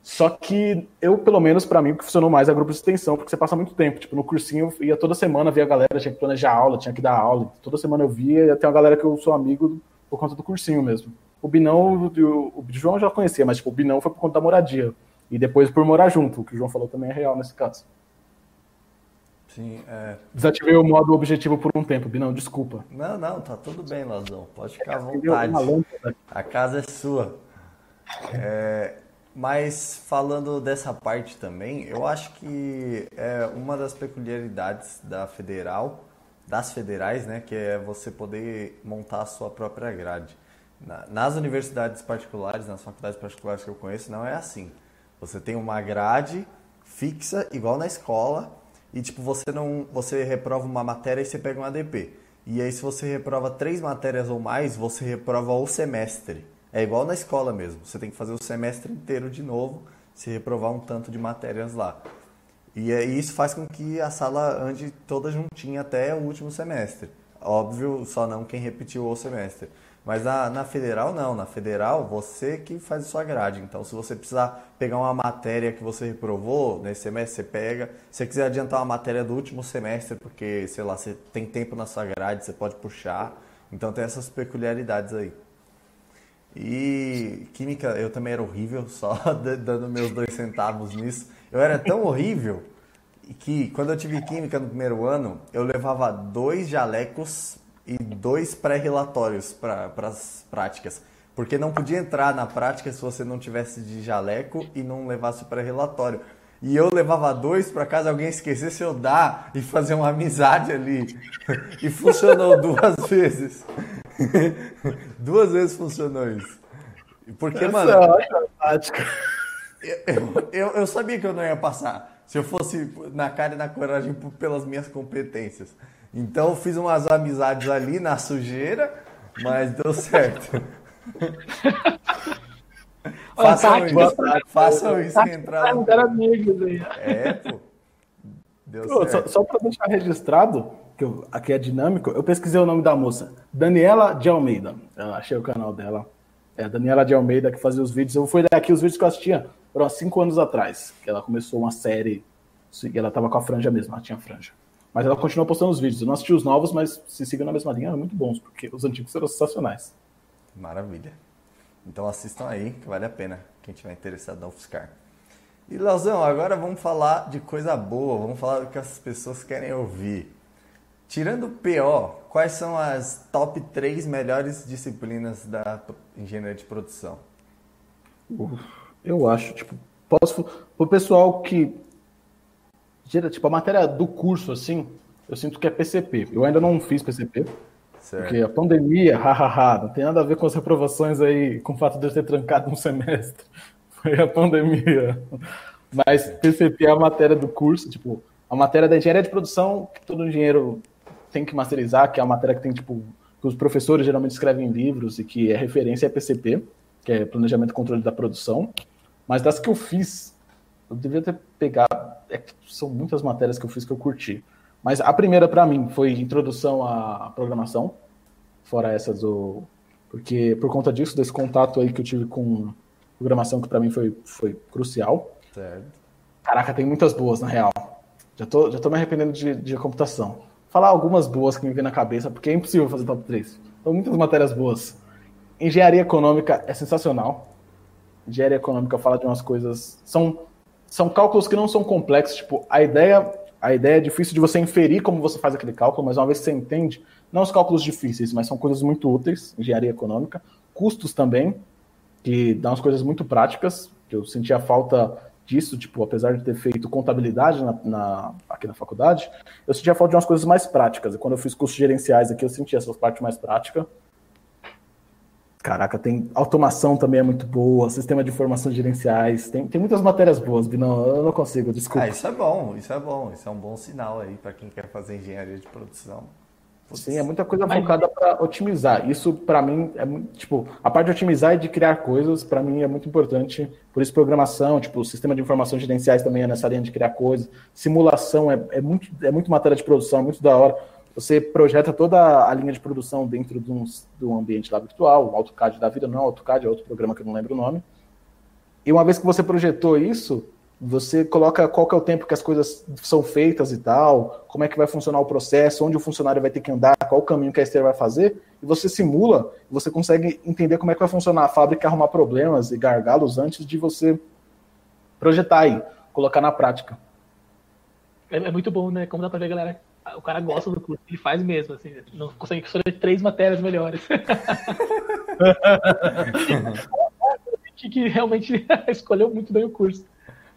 Só que eu, pelo menos, para mim, o que funcionou mais é grupo de extensão, porque você passa muito tempo. Tipo, no cursinho eu ia toda semana, via a galera, tinha que planejar aula, tinha que dar aula. Toda semana eu via e até uma galera que eu sou amigo por conta do cursinho mesmo. O Binão, o, João já conhecia, mas tipo, o Binão foi por conta da moradia. E depois por morar junto, o que o João falou também é real nesse caso. Sim, é... Desativei o modo objetivo por um tempo, Binão, desculpa. Não, não, tá tudo bem, Lazão. Pode ficar à vontade. A casa é sua. É, mas falando dessa parte também, eu acho que é uma das peculiaridades da federal, das federais, né, que é você poder montar a sua própria grade. nas universidades particulares, nas faculdades particulares que eu conheço, não é assim. Você tem uma grade fixa, igual na escola, e tipo, você não. Você reprova uma matéria e você pega um ADP. E aí, se você reprova três matérias ou mais, você reprova o semestre. É igual na escola mesmo. Você tem que fazer o semestre inteiro de novo, se reprovar um tanto de matérias lá. E isso faz com que a sala ande toda juntinha até o último semestre. Óbvio, só não quem repetiu o semestre. Mas na, na federal, não. Na federal, você que faz a sua grade. Então, se você precisar pegar uma matéria que você reprovou nesse semestre, você pega. Se você quiser adiantar uma matéria do último semestre, porque, sei lá, você tem tempo na sua grade, você pode puxar. Então, tem essas peculiaridades aí. E química, eu também era horrível, só dando meus dois centavos nisso. Eu era tão horrível que quando eu tive química no primeiro ano, eu levava dois jalecos e dois pré-relatórios para as práticas. Porque não podia entrar na prática se você não tivesse de jaleco e não levasse o pré-relatório. E eu levava dois para casa alguém esquecesse eu dar e fazer uma amizade ali. E funcionou duas vezes. duas vezes funcionou isso. Porque, Essa mano. É eu, eu, eu sabia que eu não ia passar. Se eu fosse na cara e na coragem pelas minhas competências. Então eu fiz umas amizades ali na sujeira, mas deu certo. façam isso, façam isso que entrar. Não era amigos aí. É, pô. Deu pô, certo. Só, só para deixar registrado, que eu, aqui é dinâmico, eu pesquisei o nome da moça. Daniela de Almeida. Eu achei o canal dela. É a Daniela de Almeida que fazia os vídeos. Eu fui daqui os vídeos que eu assistia foram há cinco anos atrás, que ela começou uma série. E ela tava com a franja mesmo, ela tinha franja. Mas ela continua postando os vídeos. Eu não assisti os novos, mas se sigam na mesma linha, eram muito bons, porque os antigos eram sensacionais. Maravilha. Então assistam aí, que vale a pena, quem tiver interessado na UFSCar. E Leozão, agora vamos falar de coisa boa, vamos falar do que as pessoas querem ouvir. Tirando o PO, quais são as top 3 melhores disciplinas da engenharia de produção? Eu acho, tipo, posso. O pessoal que tipo, a matéria do curso, assim, eu sinto que é PCP. Eu ainda não fiz PCP, certo. porque a pandemia, hahaha, não tem nada a ver com as reprovações aí, com o fato de eu ter trancado um semestre. Foi a pandemia. Mas PCP é a matéria do curso, tipo, a matéria da engenharia de produção que todo engenheiro tem que masterizar, que é a matéria que tem, tipo, que os professores geralmente escrevem livros e que é referência é PCP, que é Planejamento e Controle da Produção. Mas das que eu fiz, eu devia ter pegado. É, são muitas matérias que eu fiz que eu curti. Mas a primeira para mim foi introdução à programação, fora essa do porque por conta disso desse contato aí que eu tive com programação que para mim foi, foi crucial. Certo. Caraca, tem muitas boas na real. Já tô, já tô me arrependendo de, de computação. Falar algumas boas que me vem na cabeça, porque é impossível fazer top 3. São muitas matérias boas. Engenharia econômica é sensacional. Engenharia econômica fala de umas coisas. São, são cálculos que não são complexos. Tipo, a ideia a ideia é difícil de você inferir como você faz aquele cálculo, mas uma vez que você entende, não os cálculos difíceis, mas são coisas muito úteis, engenharia econômica, custos também, que dão umas coisas muito práticas, que eu sentia falta disso, tipo, apesar de ter feito contabilidade na, na, aqui na faculdade, eu sentia falta de umas coisas mais práticas, e quando eu fiz cursos gerenciais aqui, eu sentia essa parte mais prática, Caraca, tem automação também é muito boa, sistema de informações gerenciais, tem, tem muitas matérias boas, Binão, eu não consigo, desculpa. Ah, isso é bom, isso é bom, isso é um bom sinal aí para quem quer fazer engenharia de produção. Putz. Sim, é muita coisa focada para otimizar. Isso para mim é muito, tipo, a parte de otimizar e de criar coisas para mim é muito importante. Por isso programação, tipo, sistema de informações gerenciais também é nessa linha de criar coisas. Simulação é, é muito é muito matéria de produção, é muito da hora você projeta toda a linha de produção dentro de um, de um ambiente lá virtual, o AutoCAD da vida, não é AutoCAD, é outro programa que eu não lembro o nome. E uma vez que você projetou isso, você coloca qual é o tempo que as coisas são feitas e tal, como é que vai funcionar o processo, onde o funcionário vai ter que andar, qual o caminho que a esteira vai fazer, e você simula, você consegue entender como é que vai funcionar a fábrica, arrumar problemas e gargalos antes de você projetar e colocar na prática. É, é muito bom, né? Como dá pra ver, galera, o cara gosta do curso, ele faz mesmo, assim, não consegue escolher três matérias melhores. que, que realmente escolheu muito bem o curso.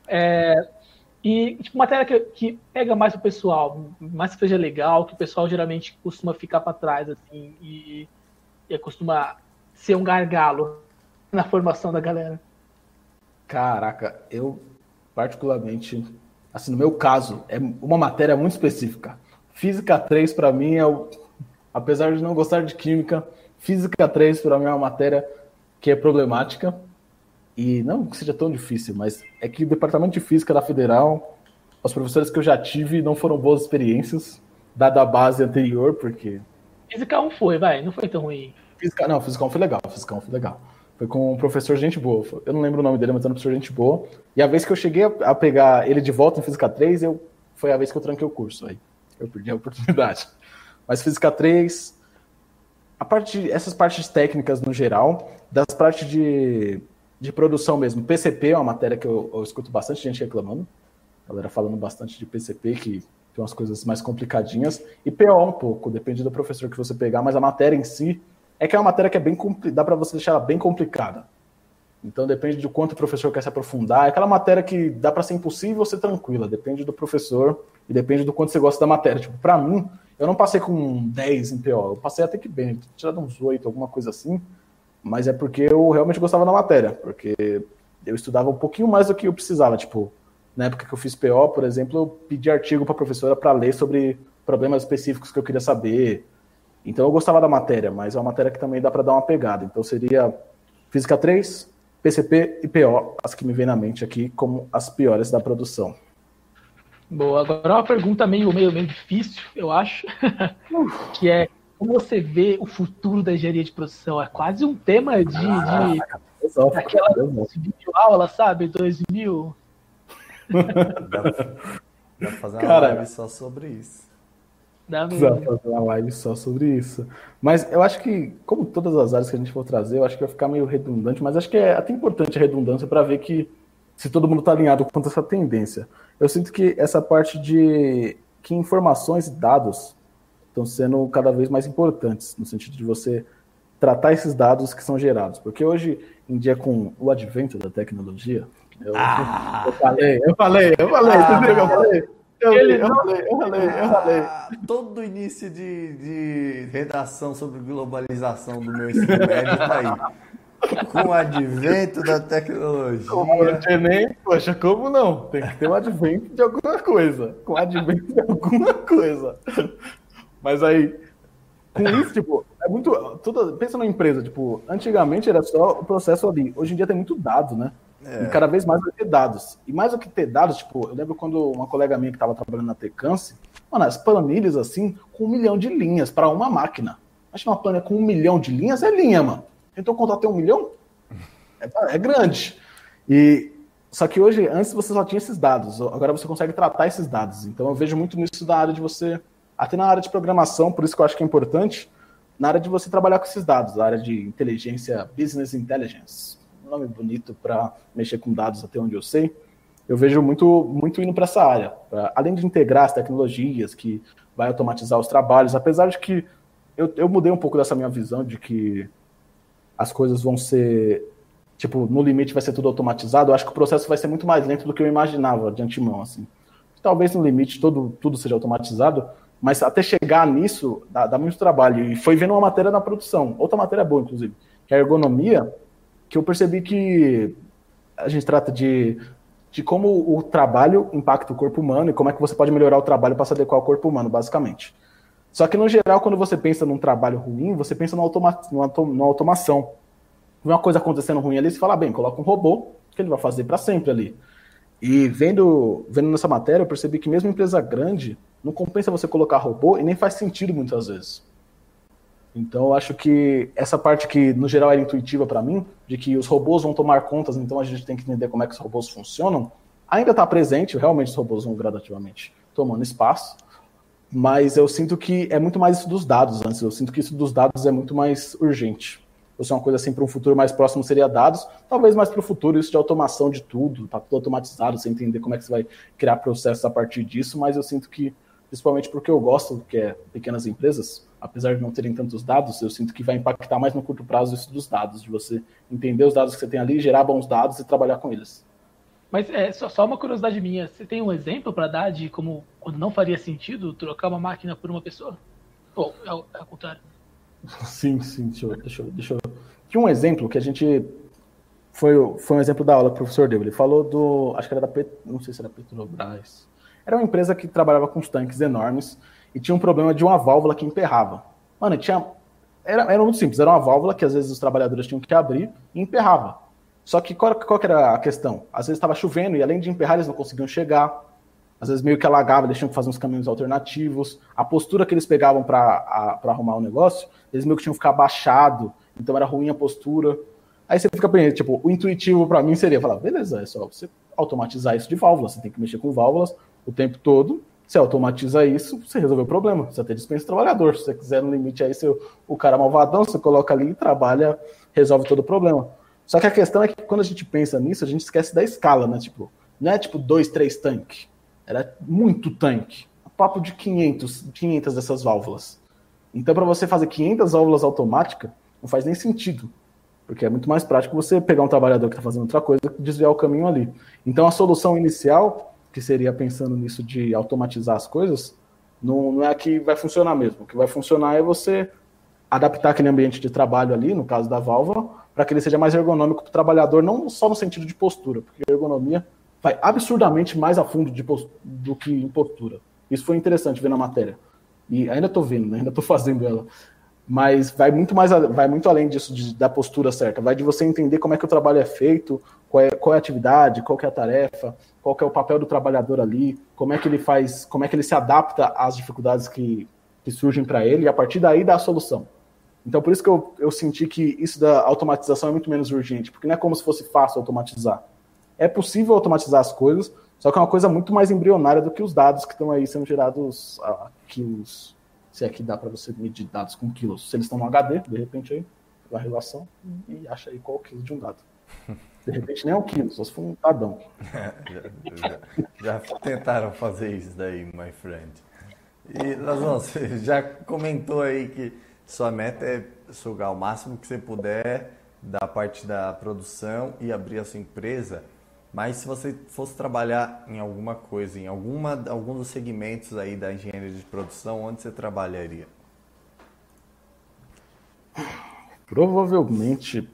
É, e, tipo, matéria que, que, pega mais o pessoal, mais que seja legal, que o pessoal geralmente costuma ficar para trás, assim, e, e costuma ser um gargalo na formação da galera. Caraca, eu particularmente, assim, no meu caso, é uma matéria muito específica. Física 3 para mim é o. Apesar de não gostar de química, Física 3 para mim é uma matéria que é problemática. E não que seja tão difícil, mas é que o departamento de física da Federal, os professores que eu já tive não foram boas experiências, dada a base anterior, porque. Física 1 foi, vai, não foi tão ruim. Física, não, Física 1 foi legal, Física 1 foi legal. Foi com um professor gente boa. Eu não lembro o nome dele, mas era um professor gente boa. E a vez que eu cheguei a pegar ele de volta em Física 3, eu, foi a vez que eu tranquei o curso aí eu perdi a oportunidade. Mas Física 3, a parte, essas partes técnicas no geral, das partes de, de produção mesmo. PCP é uma matéria que eu, eu escuto bastante gente reclamando, a galera falando bastante de PCP, que tem umas coisas mais complicadinhas, e PO um pouco, depende do professor que você pegar, mas a matéria em si é que é uma matéria que é bem dá para você deixar ela bem complicada. Então depende do quanto o professor quer se aprofundar. É aquela matéria que dá para ser impossível ou ser tranquila, depende do professor e depende do quanto você gosta da matéria. Tipo, para mim, eu não passei com 10 em PO, eu passei até que bem, tirado uns 8, alguma coisa assim, mas é porque eu realmente gostava da matéria, porque eu estudava um pouquinho mais do que eu precisava, tipo, na época que eu fiz PO, por exemplo, eu pedi artigo para professora para ler sobre problemas específicos que eu queria saber. Então eu gostava da matéria, mas é uma matéria que também dá para dar uma pegada. Então seria Física 3, PCP e PO, as que me vêm na mente aqui como as piores da produção. Boa, agora uma pergunta meio, meio, meio difícil, eu acho, que é como você vê o futuro da engenharia de produção? É quase um tema de, ah, de aquela aula, sabe, 2000. Dá, dá pra fazer uma Cara, live só sobre isso. Dá mesmo. fazer uma live só sobre isso. Mas eu acho que, como todas as áreas que a gente for trazer, eu acho que vai ficar meio redundante, mas acho que é até importante a redundância para ver que se todo mundo está alinhado quanto a essa tendência. Eu sinto que essa parte de que informações e dados estão sendo cada vez mais importantes, no sentido de você tratar esses dados que são gerados. Porque hoje em dia, com o advento da tecnologia, eu, ah. eu falei, eu falei, eu falei, ah. eu falei. Eu, ele eu, falei, eu falei, eu falei. Ah, todo início de, de redação sobre globalização do meu ensino médio tá aí. Com o advento da tecnologia. Com o Enem, poxa, como não? Tem que ter um advento de alguma coisa. Com o advento de alguma coisa. Mas aí, com isso, tipo, é muito. Tudo, pensa numa empresa, tipo, antigamente era só o processo ali. Hoje em dia tem muito dado, né? É. E cada vez mais vai ter dados. E mais do que ter dados, tipo, eu lembro quando uma colega minha que estava trabalhando na Tecance, mano, as planilhas assim, com um milhão de linhas para uma máquina. Acho uma planilha com um milhão de linhas é linha, mano. Então contar até um milhão? É, é grande. E só que hoje, antes você só tinha esses dados, agora você consegue tratar esses dados. Então eu vejo muito nisso da área de você, até na área de programação, por isso que eu acho que é importante, na área de você trabalhar com esses dados, na área de inteligência, business intelligence, um nome bonito para mexer com dados até onde eu sei. Eu vejo muito, muito indo para essa área, pra, além de integrar as tecnologias que vai automatizar os trabalhos, apesar de que eu, eu mudei um pouco dessa minha visão de que as coisas vão ser tipo, no limite vai ser tudo automatizado, eu acho que o processo vai ser muito mais lento do que eu imaginava de antemão, assim. Talvez no limite todo, tudo seja automatizado, mas até chegar nisso dá, dá, muito trabalho. E foi vendo uma matéria na produção, outra matéria boa, inclusive, que é a ergonomia, que eu percebi que a gente trata de, de como o trabalho impacta o corpo humano e como é que você pode melhorar o trabalho para se adequar ao corpo humano, basicamente. Só que, no geral, quando você pensa num trabalho ruim, você pensa numa, automa numa automação vê uma coisa acontecendo ruim ali, você fala, bem, coloca um robô, que ele vai fazer para sempre ali. E vendo, vendo nessa matéria, eu percebi que mesmo empresa grande, não compensa você colocar robô e nem faz sentido muitas vezes. Então eu acho que essa parte que no geral era intuitiva para mim, de que os robôs vão tomar contas, então a gente tem que entender como é que os robôs funcionam, ainda está presente, realmente os robôs vão gradativamente tomando espaço, mas eu sinto que é muito mais isso dos dados antes, eu sinto que isso dos dados é muito mais urgente. Ou se é uma coisa assim para um futuro mais próximo seria dados, talvez mais para o futuro isso de automação de tudo, tá tudo automatizado, você entender como é que você vai criar processos a partir disso, mas eu sinto que, principalmente porque eu gosto, que é pequenas empresas, apesar de não terem tantos dados, eu sinto que vai impactar mais no curto prazo isso dos dados, de você entender os dados que você tem ali, gerar bons dados e trabalhar com eles. Mas é só, só uma curiosidade minha, você tem um exemplo para dar de como quando não faria sentido trocar uma máquina por uma pessoa? Ou é, o, é contrário? Sim, sim, deixa eu, deixa eu, deixa eu... Tinha um exemplo que a gente. Foi, foi um exemplo da aula que o professor deu. Ele falou do. Acho que era da. Pet, não sei se era Petrobras. Era uma empresa que trabalhava com tanques enormes e tinha um problema de uma válvula que emperrava. Mano, tinha. Era, era muito simples, era uma válvula que às vezes os trabalhadores tinham que abrir e emperrava. Só que qual, qual que era a questão? Às vezes estava chovendo e além de emperrar, eles não conseguiam chegar às vezes meio que alagava, eles tinham que fazer uns caminhos alternativos. A postura que eles pegavam para arrumar o negócio, eles meio que tinham que ficar abaixado, então era ruim a postura. Aí você fica pensando, tipo, o intuitivo para mim seria falar, beleza, é só você automatizar isso de válvulas, você tem que mexer com válvulas o tempo todo, você automatiza isso, você resolveu o problema, você até dispensa o trabalhador, se você quiser no limite aí, seu, o cara malvadão, você coloca ali e trabalha, resolve todo o problema. Só que a questão é que quando a gente pensa nisso, a gente esquece da escala, né? Tipo, não é tipo dois, três tanques. Era muito tanque. Papo de 500, 500 dessas válvulas. Então, para você fazer 500 válvulas automáticas, não faz nem sentido. Porque é muito mais prático você pegar um trabalhador que está fazendo outra coisa e desviar o caminho ali. Então, a solução inicial, que seria pensando nisso de automatizar as coisas, não, não é a que vai funcionar mesmo. O que vai funcionar é você adaptar aquele ambiente de trabalho ali, no caso da válvula, para que ele seja mais ergonômico para o trabalhador, não só no sentido de postura, porque ergonomia vai absurdamente mais a fundo do que em postura. Isso foi interessante ver na matéria. E ainda estou vendo, né? ainda estou fazendo ela. Mas vai muito mais, vai muito além disso de, da postura certa. Vai de você entender como é que o trabalho é feito, qual é, qual é a atividade, qual é a tarefa, qual é o papel do trabalhador ali, como é que ele faz, como é que ele se adapta às dificuldades que, que surgem para ele e a partir daí dá a solução. Então por isso que eu, eu senti que isso da automatização é muito menos urgente, porque não é como se fosse fácil automatizar é possível automatizar as coisas, só que é uma coisa muito mais embrionária do que os dados que estão aí sendo gerados a quilos. Se é que dá para você medir dados com quilos. Se eles estão no HD, de repente aí, a relação, e acha aí qual é o quilo de um dado. De repente nem é um quilo, só se for um tadão. já, já, já, tentaram fazer isso daí, my friend. E, Lazão, você já comentou aí que sua meta é sugar o máximo que você puder da parte da produção e abrir a sua empresa. Mas se você fosse trabalhar em alguma coisa, em alguma, algum dos segmentos aí da engenharia de produção, onde você trabalharia? Provavelmente,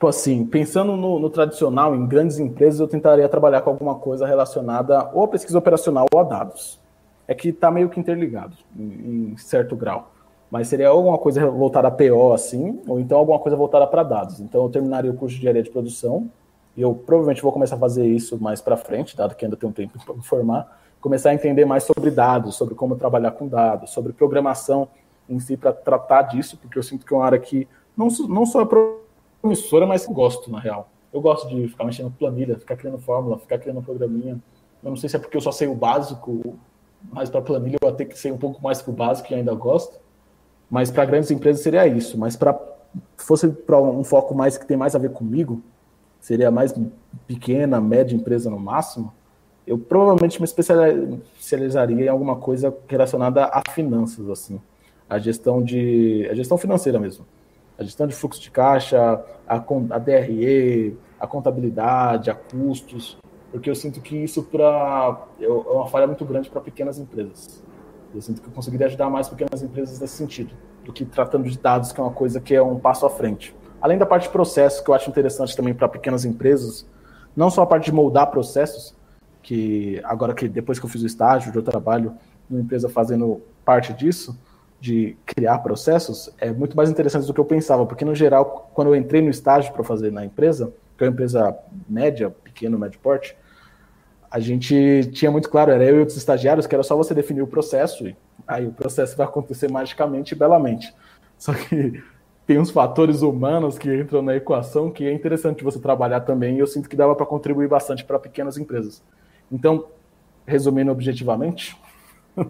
assim, pensando no, no, tradicional, em grandes empresas, eu tentaria trabalhar com alguma coisa relacionada ou a pesquisa operacional ou a dados. É que está meio que interligado, em, em certo grau. Mas seria alguma coisa voltada a PO, assim, ou então alguma coisa voltada para dados. Então, eu terminaria o curso de engenharia de produção, e eu provavelmente vou começar a fazer isso mais para frente, dado que ainda um tempo para me formar, começar a entender mais sobre dados, sobre como trabalhar com dados, sobre programação em si, para tratar disso, porque eu sinto que é uma área que não, não só é promissora, mas gosto, na real. Eu gosto de ficar mexendo planilha, ficar criando fórmula, ficar criando programinha. Eu não sei se é porque eu só sei o básico, mas para planilha eu vou ter que ser um pouco mais que o básico e ainda gosto. Mas para grandes empresas seria isso. Mas para fosse para um foco mais que tem mais a ver comigo, seria mais pequena, média empresa no máximo, eu provavelmente me especializaria em alguma coisa relacionada a finanças, assim, a gestão de, a gestão financeira mesmo, a gestão de fluxo de caixa, a, a DRE, a contabilidade, a custos, porque eu sinto que isso para é uma falha muito grande para pequenas empresas. Eu sinto que eu conseguiria ajudar mais pequenas empresas nesse sentido, do que tratando de dados, que é uma coisa que é um passo à frente. Além da parte de processos, que eu acho interessante também para pequenas empresas, não só a parte de moldar processos, que agora que depois que eu fiz o estágio, eu trabalho numa empresa fazendo parte disso, de criar processos, é muito mais interessante do que eu pensava, porque no geral, quando eu entrei no estágio para fazer na empresa, que é uma empresa média, pequeno, médio porte, a gente tinha muito claro, era eu e outros estagiários, que era só você definir o processo, e aí o processo vai acontecer magicamente e belamente. Só que tem uns fatores humanos que entram na equação que é interessante você trabalhar também, e eu sinto que dava para contribuir bastante para pequenas empresas. Então, resumindo objetivamente,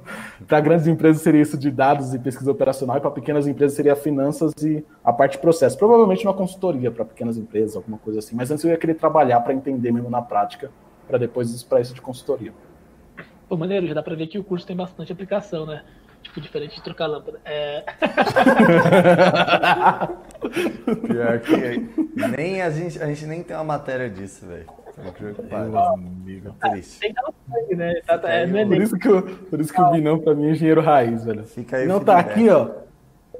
para grandes empresas seria isso de dados e pesquisa operacional, e para pequenas empresas seria finanças e a parte processo. Provavelmente uma consultoria para pequenas empresas, alguma coisa assim. Mas antes eu ia querer trabalhar para entender mesmo na prática para depois isso para isso de consultoria. Pô, maneiro, já dá para ver que o curso tem bastante aplicação, né? Tipo, diferente de trocar lâmpada. É... Pior que nem a gente, a gente nem tem uma matéria disso, velho. Triste. Tem que né? Tá, tá, é, é por, isso que eu, por isso que o Binão pra mim é engenheiro raiz, velho. Fica aí Binão tá aqui, ó.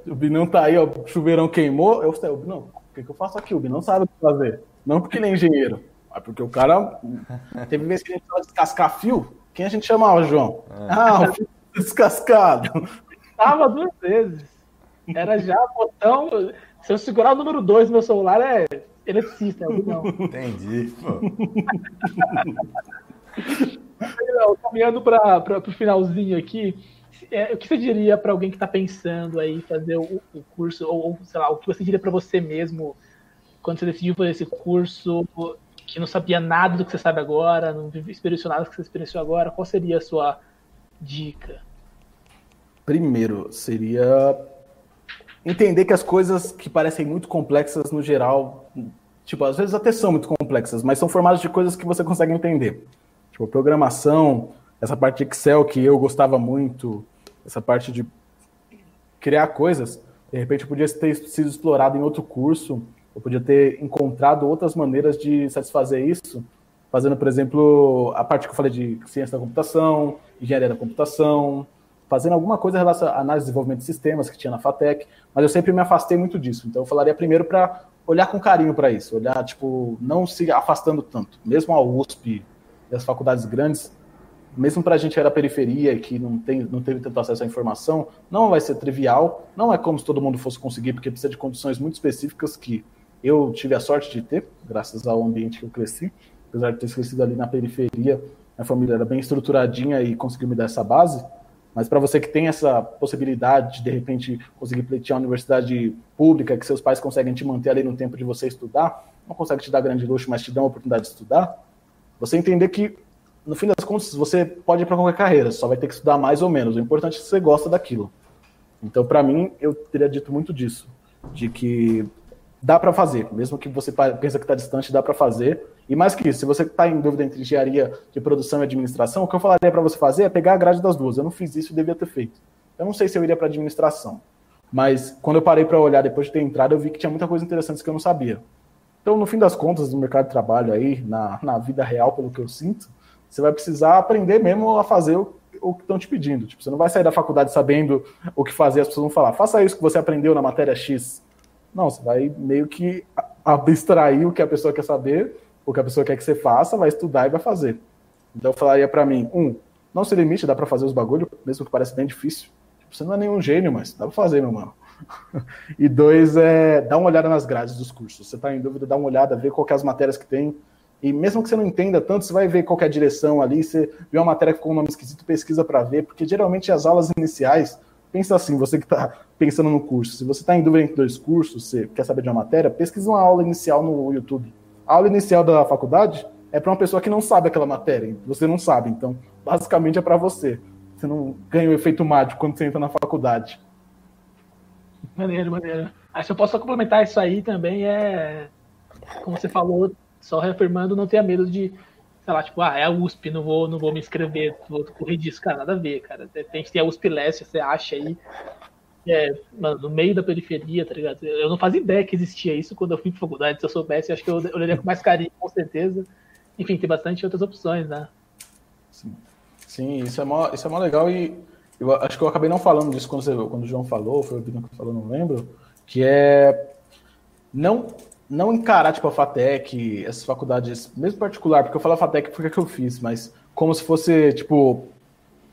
O Binão tá aí, ó. O chuveirão queimou. Eu sei, o Binão, o que, que eu faço aqui? O Binão sabe o que fazer. Não porque ele é engenheiro. Mas porque o cara. Teve vezes que a gente tava descascar fio. Quem a gente chamava, João? É. Ah, o fio descascado. Tava duas vezes. Era já botão. Se eu segurar o número 2 no meu celular, é eletricista, é. Entendi, pô. Caminhando para o finalzinho aqui, é, o que você diria para alguém que está pensando aí fazer o, o curso, ou, ou, sei lá, o que você diria para você mesmo quando você decidiu fazer esse curso, que não sabia nada do que você sabe agora, não experienciou nada do que você experienciou agora, qual seria a sua dica? Primeiro, seria entender que as coisas que parecem muito complexas no geral, tipo, às vezes até são muito complexas, mas são formadas de coisas que você consegue entender. Tipo, programação, essa parte de Excel que eu gostava muito, essa parte de criar coisas, de repente podia ter sido explorado em outro curso, eu podia ter encontrado outras maneiras de satisfazer isso, fazendo, por exemplo, a parte que eu falei de ciência da computação, engenharia da computação, fazendo alguma coisa relacionada à análise de desenvolvimento de sistemas que tinha na FATEC, mas eu sempre me afastei muito disso. Então eu falaria primeiro para olhar com carinho para isso, olhar, tipo, não se afastando tanto. Mesmo a USP e as faculdades grandes, mesmo para a gente que era periferia e que não, tem, não teve tanto acesso à informação, não vai ser trivial, não é como se todo mundo fosse conseguir, porque precisa de condições muito específicas que eu tive a sorte de ter, graças ao ambiente que eu cresci, apesar de ter crescido ali na periferia, a família era bem estruturadinha e conseguiu me dar essa base. Mas para você que tem essa possibilidade de, de repente, conseguir pleitear uma universidade pública, que seus pais conseguem te manter ali no tempo de você estudar, não consegue te dar grande luxo, mas te dão a oportunidade de estudar, você entender que, no fim das contas, você pode ir para qualquer carreira, só vai ter que estudar mais ou menos. O importante é que você gosta daquilo. Então, para mim, eu teria dito muito disso, de que dá para fazer, mesmo que você pense que está distante, dá para fazer. E mais que isso, se você está em dúvida entre engenharia de produção e administração, o que eu falaria para você fazer é pegar a grade das duas. Eu não fiz isso e devia ter feito. Eu não sei se eu iria para administração, mas quando eu parei para olhar depois de ter entrado, eu vi que tinha muita coisa interessante que eu não sabia. Então, no fim das contas, no mercado de trabalho aí, na, na vida real, pelo que eu sinto, você vai precisar aprender mesmo a fazer o, o que estão te pedindo. Tipo, você não vai sair da faculdade sabendo o que fazer, as pessoas vão falar, faça isso que você aprendeu na matéria X. Não, você vai meio que abstrair o que a pessoa quer saber, o que a pessoa quer que você faça, vai estudar e vai fazer. Então eu falaria para mim, um, não se limite, dá para fazer os bagulho, mesmo que pareça bem difícil. Você não é nenhum gênio, mas dá pra fazer, meu mano. E dois, é dar uma olhada nas grades dos cursos. Você tá em dúvida, dá uma olhada, vê qual é as matérias que tem. E mesmo que você não entenda tanto, você vai ver qual é a direção ali. Você vê uma matéria com um nome esquisito, pesquisa para ver, porque geralmente as aulas iniciais, pensa assim, você que está pensando no curso, se você está em dúvida entre dois cursos, você quer saber de uma matéria, pesquisa uma aula inicial no YouTube. A aula inicial da faculdade é para uma pessoa que não sabe aquela matéria, você não sabe, então basicamente é para você. Você não ganha o efeito mágico quando você entra na faculdade. Maneiro, maneiro. Aí se eu posso complementar isso aí também é, como você falou, só reafirmando, não tenha medo de, sei lá, tipo, ah, é a USP, não vou, não vou me inscrever, vou correr disso, cara, nada a ver, cara. De repente tem a USP Leste, você acha aí, é, mano, no meio da periferia, tá ligado? Eu não fazia ideia que existia isso quando eu fui pra faculdade, se eu soubesse, acho que eu olharia com mais carinho, com certeza. Enfim, tem bastante outras opções, né? Sim, Sim isso, é mó, isso é mó legal e eu acho que eu acabei não falando disso quando, você, quando o João falou, foi o Bino que falou, não lembro, que é não não encarar, tipo, a FATEC, essas faculdades, mesmo particular, porque eu falo a FATEC porque é que eu fiz, mas como se fosse, tipo,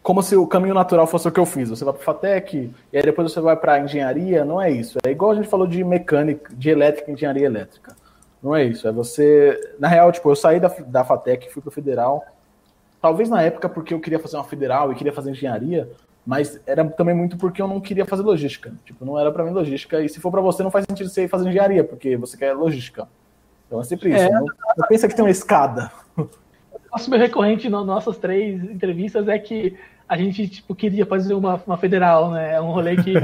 como se o caminho natural fosse o que eu fiz. Você vai para FATEC, e aí depois você vai para engenharia, não é isso. É igual a gente falou de mecânica, de elétrica, engenharia elétrica. Não é isso. É você. Na real, tipo, eu saí da, da FATEC, fui para Federal. Talvez na época porque eu queria fazer uma federal e queria fazer engenharia, mas era também muito porque eu não queria fazer logística. Tipo, não era para mim logística. E se for para você, não faz sentido você ir fazer engenharia, porque você quer logística. Então é sempre isso. É. Não, não pensa que tem uma escada. O nosso meu recorrente nas nossas três entrevistas é que a gente tipo, queria fazer uma, uma federal, né? É um rolê que.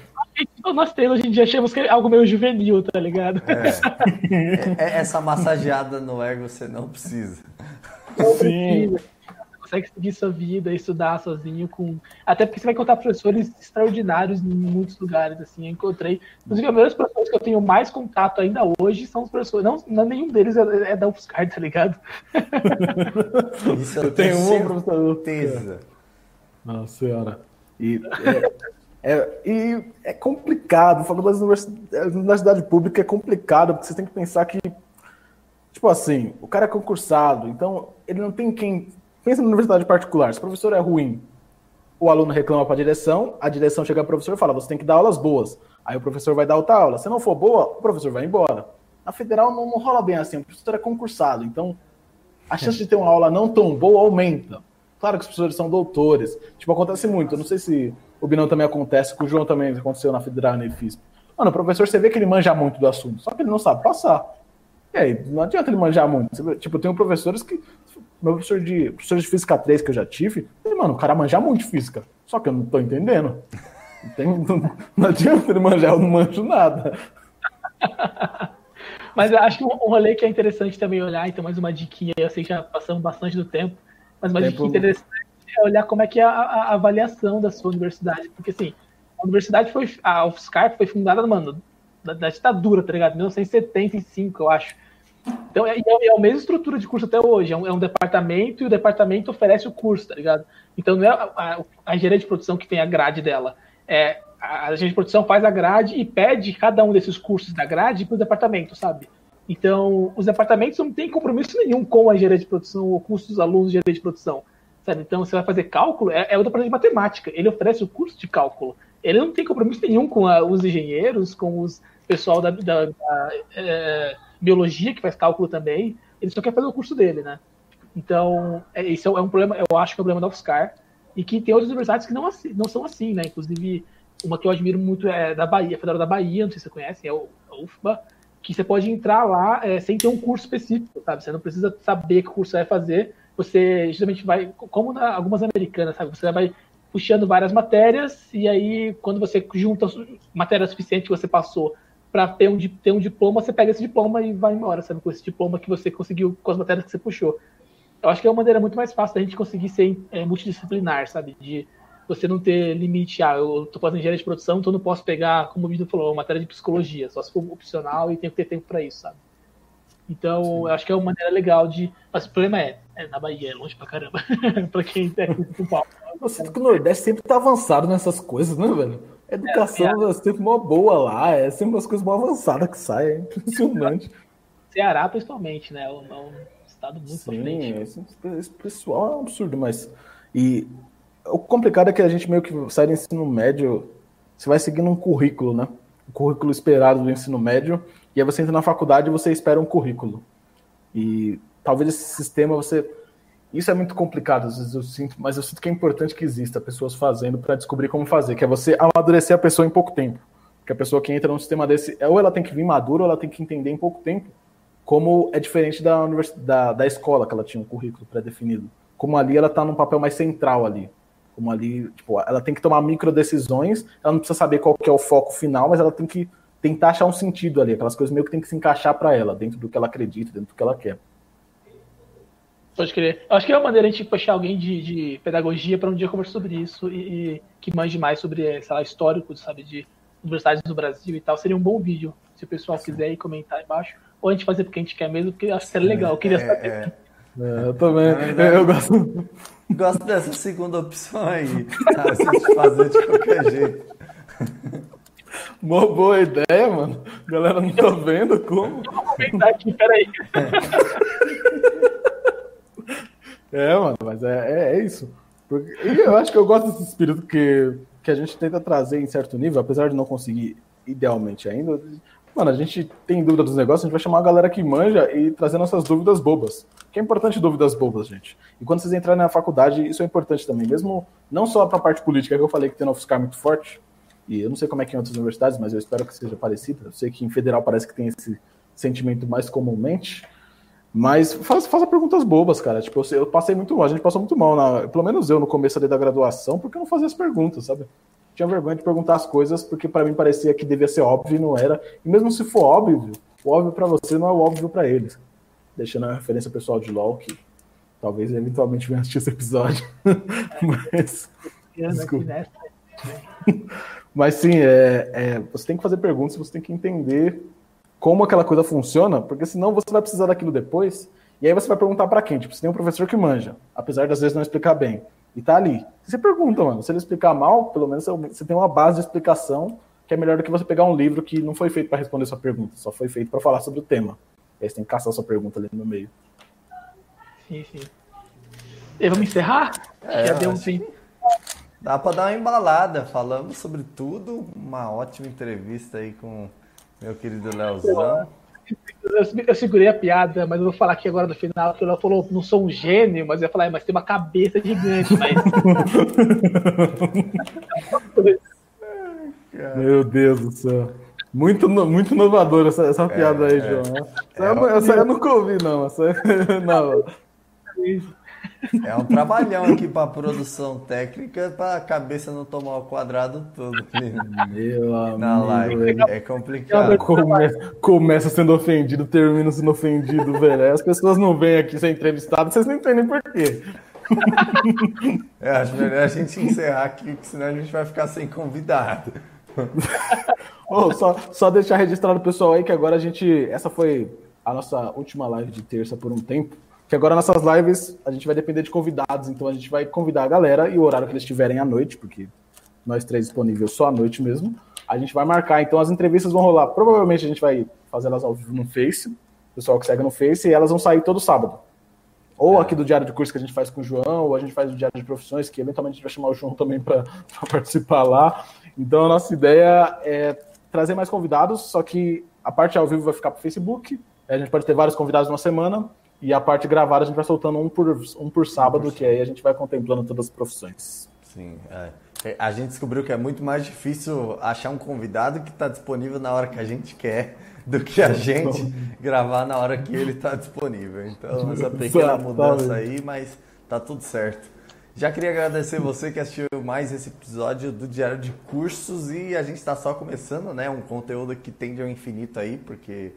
nós temos hoje em dia achamos que é algo meio juvenil, tá ligado? É. é essa massageada no ego você não precisa. Sim consegue seguir sua vida, estudar sozinho com. Até porque você vai encontrar professores extraordinários em muitos lugares, assim. Eu encontrei. Inclusive, os meus professores que eu tenho mais contato ainda hoje são os professores. Não, não nenhum deles é, é da UFSCar, tá ligado? Isso eu, eu tenho uma certeza. Nossa senhora. E é, é, e é complicado. Falando das universidades, universidade pública é complicado, porque você tem que pensar que tipo assim, o cara é concursado, então ele não tem quem Pensa na universidade particular, se o professor é ruim, o aluno reclama para a direção, a direção chega para o professor e fala: você tem que dar aulas boas. Aí o professor vai dar outra aula. Se não for boa, o professor vai embora. Na federal não, não rola bem assim, o professor é concursado, então a chance de ter uma aula não tão boa aumenta. Claro que os professores são doutores. Tipo, acontece muito. Eu não sei se o Binão também acontece, com o João também aconteceu na Federal e na IFISP. Mano, o professor, você vê que ele manja muito do assunto, só que ele não sabe passar. E aí, não adianta ele manjar muito. Tipo, tem professores que meu professor de, professor de física 3 que eu já tive, mano, o cara manja muito física. Só que eu não tô entendendo. Não, tem, não, não adianta ele manjar, eu não manjo nada. Mas eu acho que um rolê que é interessante também olhar, então mais uma diquinha, eu sei que já passamos bastante do tempo, mas uma tempo... dica interessante é olhar como é que é a, a, avaliação da sua universidade, porque assim, a universidade foi, a UFSCar foi fundada, mano, da, da ditadura, tá ligado? 1975, eu acho. Então é, é, é a mesma estrutura de curso até hoje. É um, é um, departamento e o departamento oferece o curso, tá ligado? Então não é a, a, a engenharia de produção que tem a grade dela. É, a, engenharia de produção faz a grade e pede cada um desses cursos da grade para o departamento, sabe? Então, os departamentos não têm compromisso nenhum com a engenharia de produção ou com os alunos de engenharia de produção. Sabe? Então, você vai fazer cálculo, é, é o departamento de matemática. Ele oferece o curso de cálculo. Ele não tem compromisso nenhum com a, os engenheiros, com os pessoal da, da, da é, biologia, que faz cálculo também, ele só quer fazer o curso dele, né? Então, é, esse é um problema, eu acho que é um problema da UFSCar, e que tem outras universidades que não, não são assim, né? Inclusive, uma que eu admiro muito é da Bahia, Federal da Bahia, não sei se você conhece, é a UFBA, que você pode entrar lá é, sem ter um curso específico, sabe? Você não precisa saber que curso você vai fazer, você justamente vai, como na, algumas americanas, sabe? Você vai puxando várias matérias, e aí, quando você junta matéria suficiente que você passou para ter um, ter um diploma, você pega esse diploma e vai embora, sabe? Com esse diploma que você conseguiu com as matérias que você puxou. Eu acho que é uma maneira muito mais fácil da gente conseguir ser é, multidisciplinar, sabe? De você não ter limite, ah, eu tô fazendo engenharia de produção, então não posso pegar, como o Vitor falou, matéria de psicologia, só se for opcional e tenho que ter tempo para isso, sabe? Então, Sim. eu acho que é uma maneira legal de. Mas o problema é, é na Bahia, é longe pra caramba. pra quem é de São Paulo. Eu sinto que o Nordeste sempre tá avançado nessas coisas, né, velho? Educação é, é sempre uma boa lá, é sempre umas coisas mais avançadas que saem, é impressionante. Ceará, principalmente, né? É um, estado muito Sim, frente. Esse, esse pessoal é um absurdo, mas. E o complicado é que a gente meio que sai do ensino médio, você vai seguindo um currículo, né? O currículo esperado do ensino médio, e aí você entra na faculdade e você espera um currículo. E talvez esse sistema você. Isso é muito complicado, às vezes eu sinto, mas eu sinto que é importante que exista pessoas fazendo para descobrir como fazer, que é você amadurecer a pessoa em pouco tempo. Que a pessoa que entra num sistema desse, ou ela tem que vir madura, ou ela tem que entender em pouco tempo como é diferente da, da, da escola, que ela tinha um currículo pré-definido. Como ali ela está num papel mais central ali. Como ali, tipo, ela tem que tomar micro decisões, ela não precisa saber qual que é o foco final, mas ela tem que tentar achar um sentido ali, aquelas coisas meio que tem que se encaixar para ela, dentro do que ela acredita, dentro do que ela quer. Pode crer. Acho que é uma maneira de puxar alguém de, de pedagogia para um dia conversar sobre isso e, e, que manje mais sobre, sei lá, histórico, sabe, de universidades do Brasil e tal. Seria um bom vídeo, se o pessoal Sim. quiser ir comentar embaixo. Ou a gente fazer porque a gente quer mesmo, porque acho que seria legal. Eu queria é, saber. É, é. eu também. Verdade, eu gosto. Gosto dessa segunda opção aí. A gente fazer de qualquer jeito. Uma boa ideia, mano. Galera não tá vendo como. Vou comentar aqui, peraí. É, mano, mas é, é, é isso. Porque, eu acho que eu gosto desse espírito que, que a gente tenta trazer em certo nível, apesar de não conseguir idealmente ainda. Mano, a gente tem dúvida dos negócios, a gente vai chamar a galera que manja e trazer nossas dúvidas bobas. Que é importante dúvidas bobas, gente. E quando vocês entrarem na faculdade, isso é importante também, mesmo não só para a parte política, que eu falei que tem no UFSCar muito forte, e eu não sei como é que é em outras universidades, mas eu espero que seja parecida. Eu sei que em federal parece que tem esse sentimento mais comumente. Mas faz, faça perguntas bobas, cara. Tipo, eu, eu, passei muito mal, a gente passou muito mal, na, pelo menos eu no começo ali da graduação, porque eu não fazia as perguntas, sabe? Tinha vergonha de perguntar as coisas, porque para mim parecia que devia ser óbvio e não era. E mesmo se for óbvio, o óbvio para você não é o óbvio para eles. Deixando a referência pessoal de LOL, que talvez eventualmente venha assistir esse episódio. Mas. Mas sim, é, é, você tem que fazer perguntas, você tem que entender como aquela coisa funciona, porque senão você vai precisar daquilo depois, e aí você vai perguntar para quem? Tipo, você tem um professor que manja, apesar das vezes não explicar bem, e tá ali. Você pergunta, mano, se ele explicar mal, pelo menos você tem uma base de explicação que é melhor do que você pegar um livro que não foi feito para responder sua pergunta, só foi feito para falar sobre o tema. E aí você tem que caçar sua pergunta ali no meio. Sim, sim. E vamos encerrar? É, Já deu um fim. Dá para dar uma embalada. Falamos sobre tudo. Uma ótima entrevista aí com meu querido Leozão. Eu, segurei a piada, mas eu vou falar aqui agora no final, que ela falou, não sou um gênio, mas eu ia falar, é, mas tem uma cabeça gigante, mas. Meu Deus do céu. Muito, muito inovador essa, essa é, piada aí, é, João. Essa, é, eu, essa eu nunca ouvi, não. Essa, não. É um trabalhão aqui para produção técnica para a cabeça não tomar o quadrado todo. Meu na live. É complicado. Começa, começa sendo ofendido, termina sendo ofendido, velho. As pessoas não vêm aqui ser entrevistadas, vocês não entendem por quê. É, acho melhor a gente encerrar aqui, senão a gente vai ficar sem convidado. oh, só, só deixar registrado o pessoal aí que agora a gente. Essa foi a nossa última live de terça por um tempo que agora nessas lives a gente vai depender de convidados, então a gente vai convidar a galera e o horário que eles tiverem à noite, porque nós três disponíveis só à noite mesmo, a gente vai marcar. Então as entrevistas vão rolar. Provavelmente a gente vai fazer elas ao vivo no Face, o pessoal que segue no Face, e elas vão sair todo sábado. Ou é. aqui do Diário de Curso que a gente faz com o João, ou a gente faz o Diário de Profissões, que eventualmente a gente vai chamar o João também para participar lá. Então a nossa ideia é trazer mais convidados, só que a parte ao vivo vai ficar para o Facebook. A gente pode ter vários convidados numa semana, e a parte gravada a gente vai soltando um por, um por sábado, que aí a gente vai contemplando todas as profissões. Sim, é. a gente descobriu que é muito mais difícil achar um convidado que está disponível na hora que a gente quer do que a gente gravar na hora que ele está disponível. Então, essa pequena mudança aí, mas tá tudo certo. Já queria agradecer você que assistiu mais esse episódio do Diário de Cursos e a gente está só começando, né? Um conteúdo que tende ao infinito aí, porque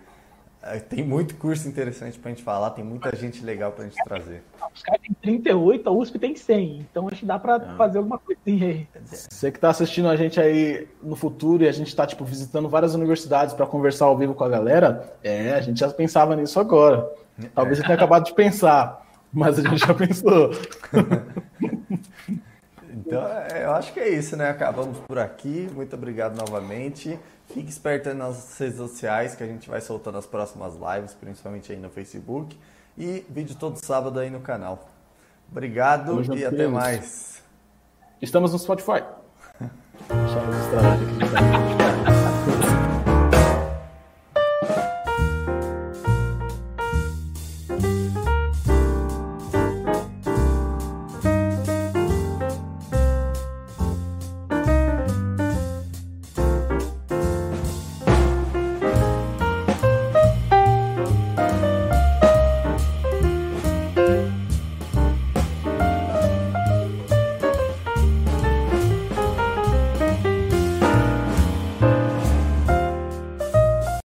tem muito curso interessante pra gente falar, tem muita gente legal pra gente trazer. Os caras têm 38, a USP tem 100, então acho que dá pra ah. fazer alguma coisinha aí. Você que tá assistindo a gente aí no futuro e a gente tá, tipo, visitando várias universidades para conversar ao vivo com a galera, é, a gente já pensava nisso agora. Talvez é. você tenha acabado de pensar, mas a gente já pensou. então, é, eu acho que é isso, né? Acabamos por aqui. Muito obrigado novamente. Fique esperto nas nossas redes sociais que a gente vai soltando as próximas lives, principalmente aí no Facebook. E vídeo todo sábado aí no canal. Obrigado e até mais. Estamos no Spotify. Deixa eu aqui.